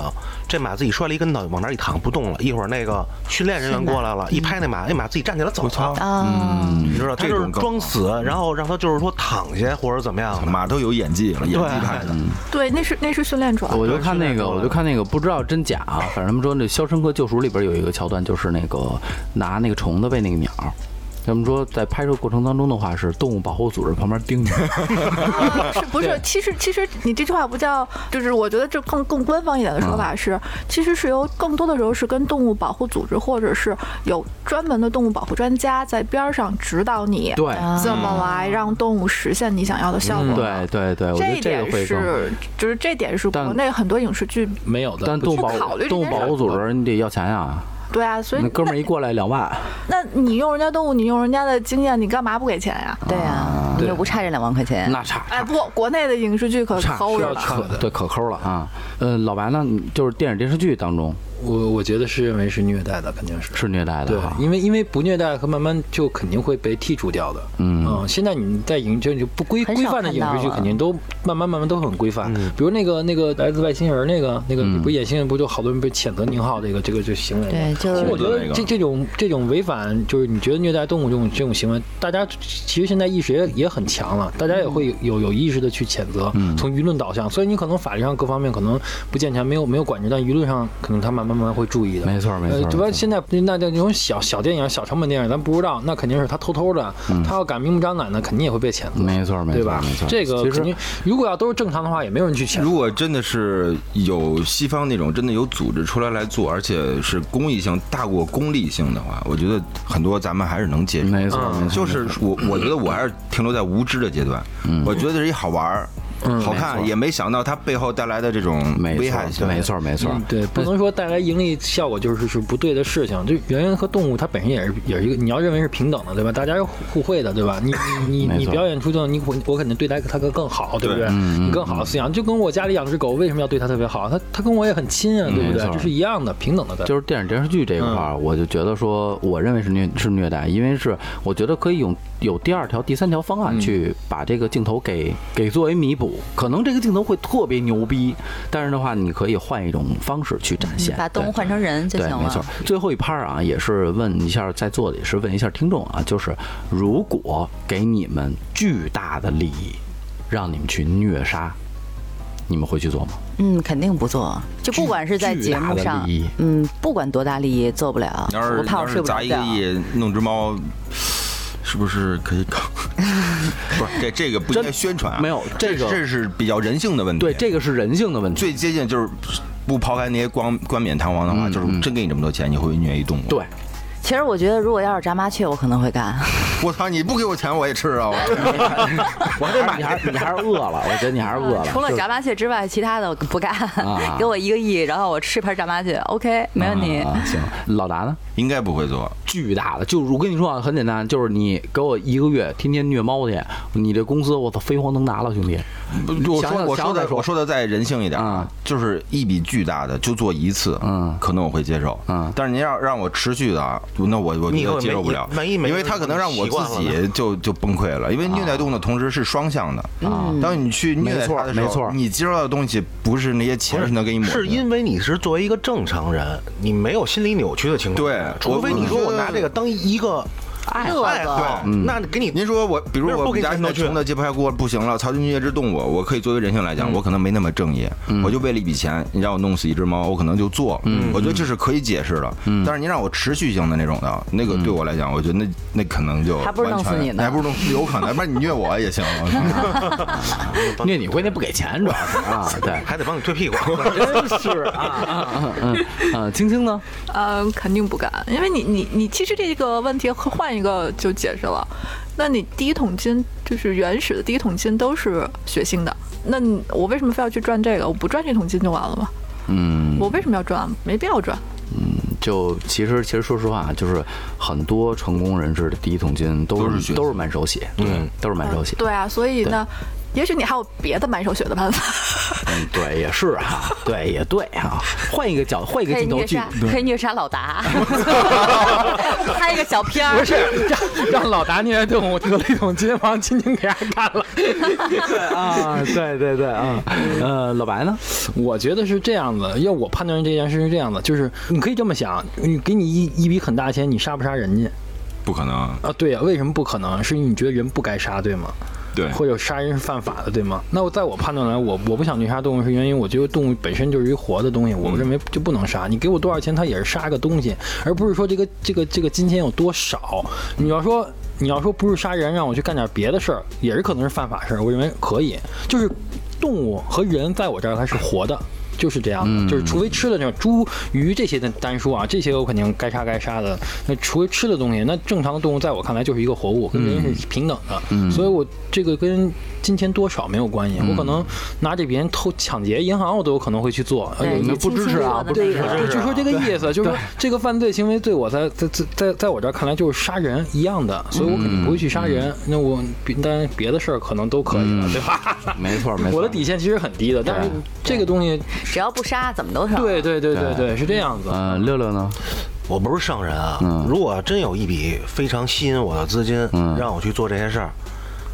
S5: 这马自己摔了一跟头，往那儿一躺不动了，一会儿那个训练人员过来了，一拍那马，那马自己站起来走了。
S2: 啊，
S5: 你知道，他就是装死，然后让他就是说躺下或者怎么样的。
S3: 马都有演技了，演技派的。
S4: 对，那是那是训练出来的。
S1: 我就看那个，我就看那个，不知道真假啊。反正他们说那《肖申克救赎》里边有一个桥段，就是那个拿那个虫子喂那个鸟。他们说在拍摄过程当中的话，是动物保护组织旁边盯着。
S4: 啊 (laughs) 是不是？其实其实你这句话不叫，就是我觉得这更更官方一点的说法是，其实是由更多的时候是跟动物保护组织或者是有专门的动物保护专家在边儿上指导你，
S1: 对，
S4: 怎么来让动物实现你想要的效果。
S1: 对对对，我觉得
S4: 这一点
S1: 这个会。
S4: 是，就是这点是国内很多影视剧，
S6: 没有的。
S1: 但动物保
S4: 不考虑
S1: 动物保护组织你得要钱呀，
S4: 对啊，所以
S1: 那哥们儿一过来两万，
S4: 那你用人家动物，你用人家的经验，你干嘛不给钱呀？
S2: 对呀，你又不差这两万块钱。
S1: 那差
S4: 哎，不，国内的影视剧可抠着呢。
S6: 差的
S1: 对可抠了啊。呃，老白呢，就是电影电视剧当中
S6: 我我觉得是认为是虐待的，肯定是。
S1: 是虐待的
S6: 对，。因为因为不虐待和慢慢就肯定会被剔除掉的。
S1: 嗯
S6: 现在你在影就就不规规范的影视剧，肯定都慢慢慢慢都很规范。
S1: 嗯
S6: 比如那个那个来自外星人那个那个不是演星人，不就好多人被谴责宁浩这个这个这个行为？
S2: 对，就
S6: 其实我觉得这这种这种违反，就是你觉得虐待动物这种这种行为，大家其实现在意识也也很强了，大家也会有有意识的去谴责，
S1: 嗯
S6: 从舆论导向。所以你可能法律上各方面可能不健全，没有没有管制，但舆论上可能他慢慢慢慢会注意的。
S1: 没错没错
S6: 主要现在那那种小小电影、小成本电影，咱不知道，那肯定是他偷偷的，他要敢明目张胆的，肯定也会被谴责。
S1: 嗯没错没错
S6: 对吧
S1: 没错？
S6: 这个肯定，如果要都是正常的话，也没有人去谴责。
S3: 如果真的是有西方那种真的有组织出来来做，而且是公益性大过功利性的话，我觉得很多咱们还是能接受。
S1: 没错没错，
S3: 就是我，我觉得我还是停留在无知的阶段。嗯我觉得是一好玩儿、好看，也没想到它背后带来的这种
S1: 没
S3: 危害性。
S1: 错没错没错
S6: 嗯，对，不能说带来盈利效果就是是不对的事情。就人和动物它本身也是也是一个，你要认为是平等的，对吧？大家是互互惠的，对吧？你 (laughs) 你你你表演出这种，你我我肯定对待它更更好，对不对？
S3: 对
S6: 你更好的饲养，就跟我家里养只狗，为什么要对它特别好？它它跟我也很亲啊，对不？对这是一样的，平等的。
S1: 就是电影电视剧这一块儿，我就觉得说，我认为是虐是虐待，因为是我觉得可以用有第二条、第三条方案去把这个镜头给给作为弥补。可能这个镜头会特别牛逼，但是的话，你可以换一种方式去展现，
S2: 把动物换成人就
S1: 对，
S2: 行
S1: 没错。。最后一趴啊，也是问一下在座的，也是问一下听众啊，就是如果给你们巨大的利益，让你们去虐杀，你们会去做吗？
S2: 嗯，肯定不做。就不管是在节目上嗯，不管多大利益，做不了。
S3: 要是
S2: 我怕我
S3: 要是砸
S2: 睡不着觉。
S3: 一个亿弄只猫，是不是可以搞？(laughs) 不是，这这个不应该宣传啊。
S1: 没有这个
S3: 这是比较人性的问题。
S1: 对，这个是人性的问题。
S3: 最接近就是不抛开那些光冠冕堂皇的话，就是真给你这么多钱，你会不会虐一动物？
S1: 对，
S2: 其实我觉得，如果要是炸麻雀，我可能会干。(laughs)
S3: 我操！你不给我钱我也吃啊！我 (laughs)
S1: 我还得买，你还你还是饿了，我觉得你还是饿了。
S2: 除了炸麻雀之外，其他的我不干
S1: 啊。(laughs)
S2: 给我一个亿，然后我吃盘炸麻雀，OK，没问题。
S1: 啊行，老达呢？
S3: 应该不会做。
S1: 巨大的，就是我跟你说啊，很简单，就是你给我一个月天天虐猫去，你这公司我操飞黄腾达了，兄弟。
S3: 我说我说的
S1: 想再说
S3: 我说的再人性一点
S1: 啊，
S3: 就是一笔巨大的就做一次，
S1: 嗯
S3: 可能我会接受，
S1: 嗯
S3: 但是您要让我持续的啊，那我我觉得接受不了，因为他可能让我自己就就崩溃了，因为虐待动物的同时是双向的
S1: 啊
S3: 当你去虐待它的时候，
S1: 没错
S3: 你接受到的东西不是那些钱是能给你抹
S5: 是
S3: 的
S5: 因为你是作为一个正常人，你没有心理扭曲的情况。
S3: 对
S5: 除非你说我拿这个当一个爱
S2: 乐
S5: 爱好，
S1: 嗯
S5: 那给你
S3: 您说我，比如我们家现在
S5: 给你钱都
S3: 穷的揭不开锅不行了，操心虐只动物，我可以作为人性来讲，
S1: 嗯
S3: 我可能没那么正义，我就为了一笔钱，你让我弄死一只猫，我可能就做，
S1: 嗯
S3: 我觉得这是可以解释的。但是您让我持续性的那种的，那个对我来讲，我觉得那那可能就
S2: 还不如弄死
S3: 完全
S2: 你呢
S3: 还不如弄有可能，不然你虐我也行。(laughs)
S1: 虐你关键不给钱，主要是啊，对，(laughs)
S5: 还得帮你推屁股。(laughs)
S1: 真是啊啊青青呢？
S4: 嗯，肯定不敢，因为你你你其实这个问题换一个就解释了。那你第一桶金就是原始的第一桶金都是血腥的，那我为什么非要去赚这个？我不赚这桶金就完了吗？
S1: 嗯，
S4: 我为什么要赚？没必要赚。
S1: 嗯就其实其实说实话，就是很多成功人士的第一桶金都
S3: 是
S1: 都是满手血，对，都是满手血。
S4: 对啊，所以呢，也许你还有别的满手血的办法。
S1: 嗯，对，也是哈，对，也对哈。换一个角，换一个镜头去，，
S2: 可以虐杀老达，(laughs) 拍一个小片儿。
S6: 不是让 (laughs) 让老达虐待动物得了一桶金，王晶晶给他干了。(laughs)
S1: 啊，对对对啊，呃，老白呢？
S6: 我觉得是这样子，要我判断这件事是这样的，就是你可以这么想，你给你一一笔很大钱，你杀不杀人家
S3: 不可能，
S6: 啊？对呀、为什么不可能？是因为你觉得人不该杀，对吗？
S3: 对，
S6: 或者杀人是犯法的，对吗？那我在我判断来，我我不想虐杀动物是原因，我觉得动物本身就是一活的东西，我认为就不能杀。你给我多少钱，它也是杀个东西，而不是说这个这个这个金钱有多少。你要说你要说不是杀人，让我去干点别的事儿，也是可能是犯法事儿。我认为可以，就是动物和人在我这儿它是活的。就是这样的，就是除非吃的这种猪、鱼这些的单说啊，这些我肯定该杀该杀的。那除非吃的东西，那正常的动物在我看来就是一个活物，跟人是平等的。所以我这个跟金钱多少没有关系。我可能拿着别人偷抢劫银行，我都有可能会去做。呃
S2: 对，你
S1: 不支持啊不
S2: 支持
S6: 对，就说这个意思，就是说这个犯罪行为对我在在在在在我这儿看来就是杀人一样的，所以我肯定不会去杀人。那我别当然别的事儿可能都可以了，对吧？
S1: 没错没错，
S6: 我的底线其实很低的，但是这个东西，
S2: 只要不杀，怎么都成。
S6: 对对对对对，是这样子。
S1: 呃，六六呢？
S5: 我不是商人啊，
S1: 嗯
S5: 如果真有一笔非常吸引我的资金，
S1: 嗯
S5: 让我去做这些事儿，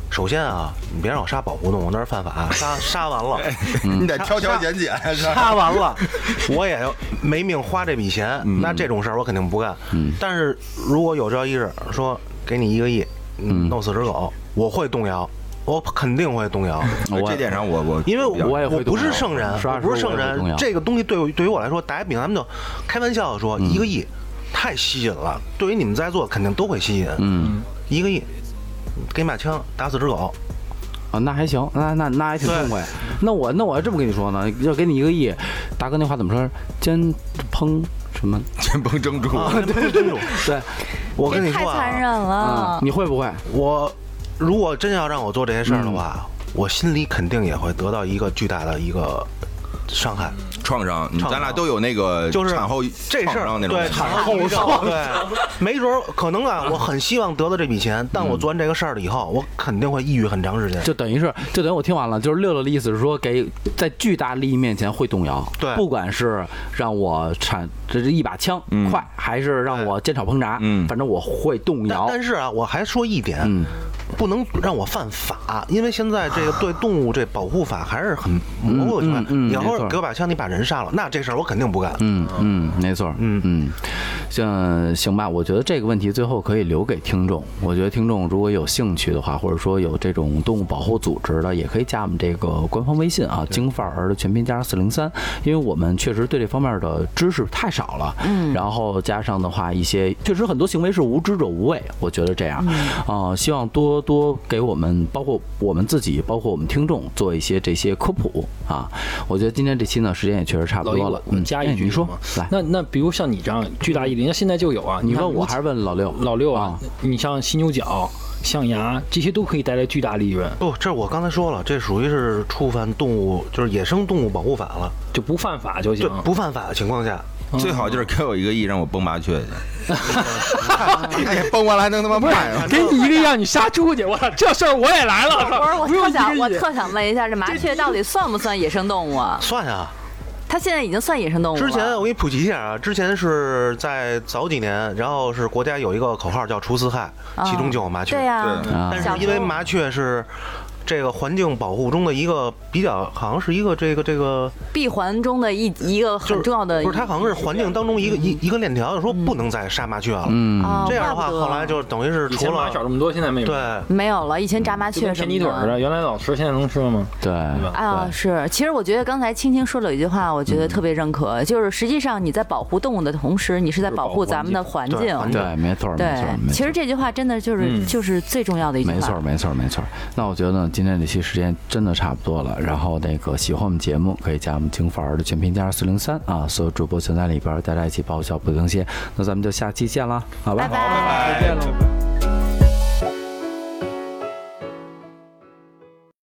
S5: 首先啊，你别让我杀保护动物，那是犯法，杀杀完了，
S1: 嗯
S7: 你得挑挑拣拣，
S5: 杀完了，(laughs) 我也要没命花这笔钱，那这种事儿我肯定不干。但是如果有朝一日说给你一个亿，嗯弄死只狗，我会动摇，我肯定会动摇。(laughs)
S1: 我
S3: 这点上我我
S5: 因为
S1: 我也会
S5: 我不是圣人，不是圣人。这个东西对我对于我来说，打个比方，咱们就开玩笑的说，一个亿太吸引了，对于你们在座肯定都会吸引。
S1: 嗯，
S5: 一个亿，给把枪打死只狗，
S1: 啊，那还行，那那那还挺痛快。那我那我要这么跟你说呢，要给你一个亿，大哥那话怎么说？煎烹什么？
S3: 真崩蒸猪，
S5: 啊，对真主，
S1: 对，
S5: 我跟你说啊，
S2: 残忍了
S1: 啊，。你会不会？
S5: 我如果真要让我做这些事儿的话，我心里肯定也会得到一个巨大的一个伤害。
S3: 创伤，你咱俩都有那个
S5: 就是
S3: 产后
S5: 这事儿
S3: 那种
S5: 对产后创对，没准儿可能啊，我很希望得到这笔钱，但我做完这个事儿了以后，我肯定会抑郁很长时间。
S1: 就等于是，就等于我听完了，就是六六的意思是说，给在巨大利益面前会动摇，
S5: 对。
S1: 不管是让我产这是一把枪
S3: 嗯。
S1: 快，还是让我煎炒烹炸，
S3: 嗯。
S1: 反正我会动
S5: 但
S1: 摇。
S5: 但是啊，我还说一点，
S1: 嗯。
S5: 不能让我犯法，因为现在这个对动物这保护法还是很模糊的你要说给我把枪，你把人杀了，那这事儿我肯定不干。
S1: 嗯嗯，没错，
S5: 嗯
S1: 嗯，像行吧，我觉得这个问题最后可以留给听众。我觉得听众如果有兴趣的话，或者说有这种动物保护组织的，也可以加我们这个官方微信啊，京范儿的全拼加上四零三，因为我们确实对这方面的知识太少了。嗯，然后加上的话，一些确实很多行为是无知者无畏，我觉得这样啊、希望多多给我们，包括我们自己，包括我们听众做一些这些科普啊。我觉得今天这期呢，时间也确实差不，多了
S6: 我。们加一句
S1: 哎你说来。
S6: 那那比如像你这样巨大毅力，那现在就有啊。
S1: 你问我还是问老六？
S6: 老六啊
S1: 啊？
S6: 你像犀牛角、象牙这些都可以带来巨大利润，
S5: 不，这我刚才说了，这属于是触犯动物，就是野生动物保护法了。
S6: 就不犯法就行。，
S5: 不犯法的情况下，
S3: 最好就是给我一个亿，让我崩麻雀去。(laughs)
S7: 哎，崩完了还能他妈卖吗！
S6: 给你一个亿让你杀猪去，我操，这事儿我也来了。
S2: 不是，我
S6: 不用
S2: 特想，我特想问一下，这麻雀到底算不算野生动物啊？
S5: 算啊。
S2: 它现在已经算野生动物了。
S5: 之前我给你普及一下啊，之前是在早几年，然后是国家有一个口号叫除四害，
S2: 啊
S5: 其中就有麻雀。
S2: 对呀、
S1: 啊
S5: 但是因为麻雀是这个环境保护中的一个比较，好像是一个这个这个，
S2: 闭环中的一一个很重要的，
S5: 不是它好像是环境当中一个一一个链条，就说不能再杀麻雀了。
S1: 嗯，
S2: 啊，
S5: 这样的话，后来就等于是除了
S6: 前马少这么多，现在没有。
S5: 对。
S2: 没有了。以前炸麻雀什么
S6: 田鸡腿似的，原来老吃，现在能吃了吗？
S1: 对？
S2: 啊，是，其实我觉得刚才青青说了一句话，我觉得特别认可，就是实际上你在保护动物的同时，你是在保护咱们的环境。
S5: 对环境
S1: 对，没错，没
S2: 对
S1: 错，没错。
S2: 其实这句话真的就是、
S6: 嗯
S2: 就是最重要的一句话。
S1: 没错，没错，没错。那我觉得呢，今天这期时间真的差不多了。然后那个喜欢我们节目，可以加我们京范儿的全拼加上四零三啊，所有主播全在里边儿，大家一起爆笑不更新。那咱们就下期见了，好吧？
S2: 拜拜
S1: 再见喽。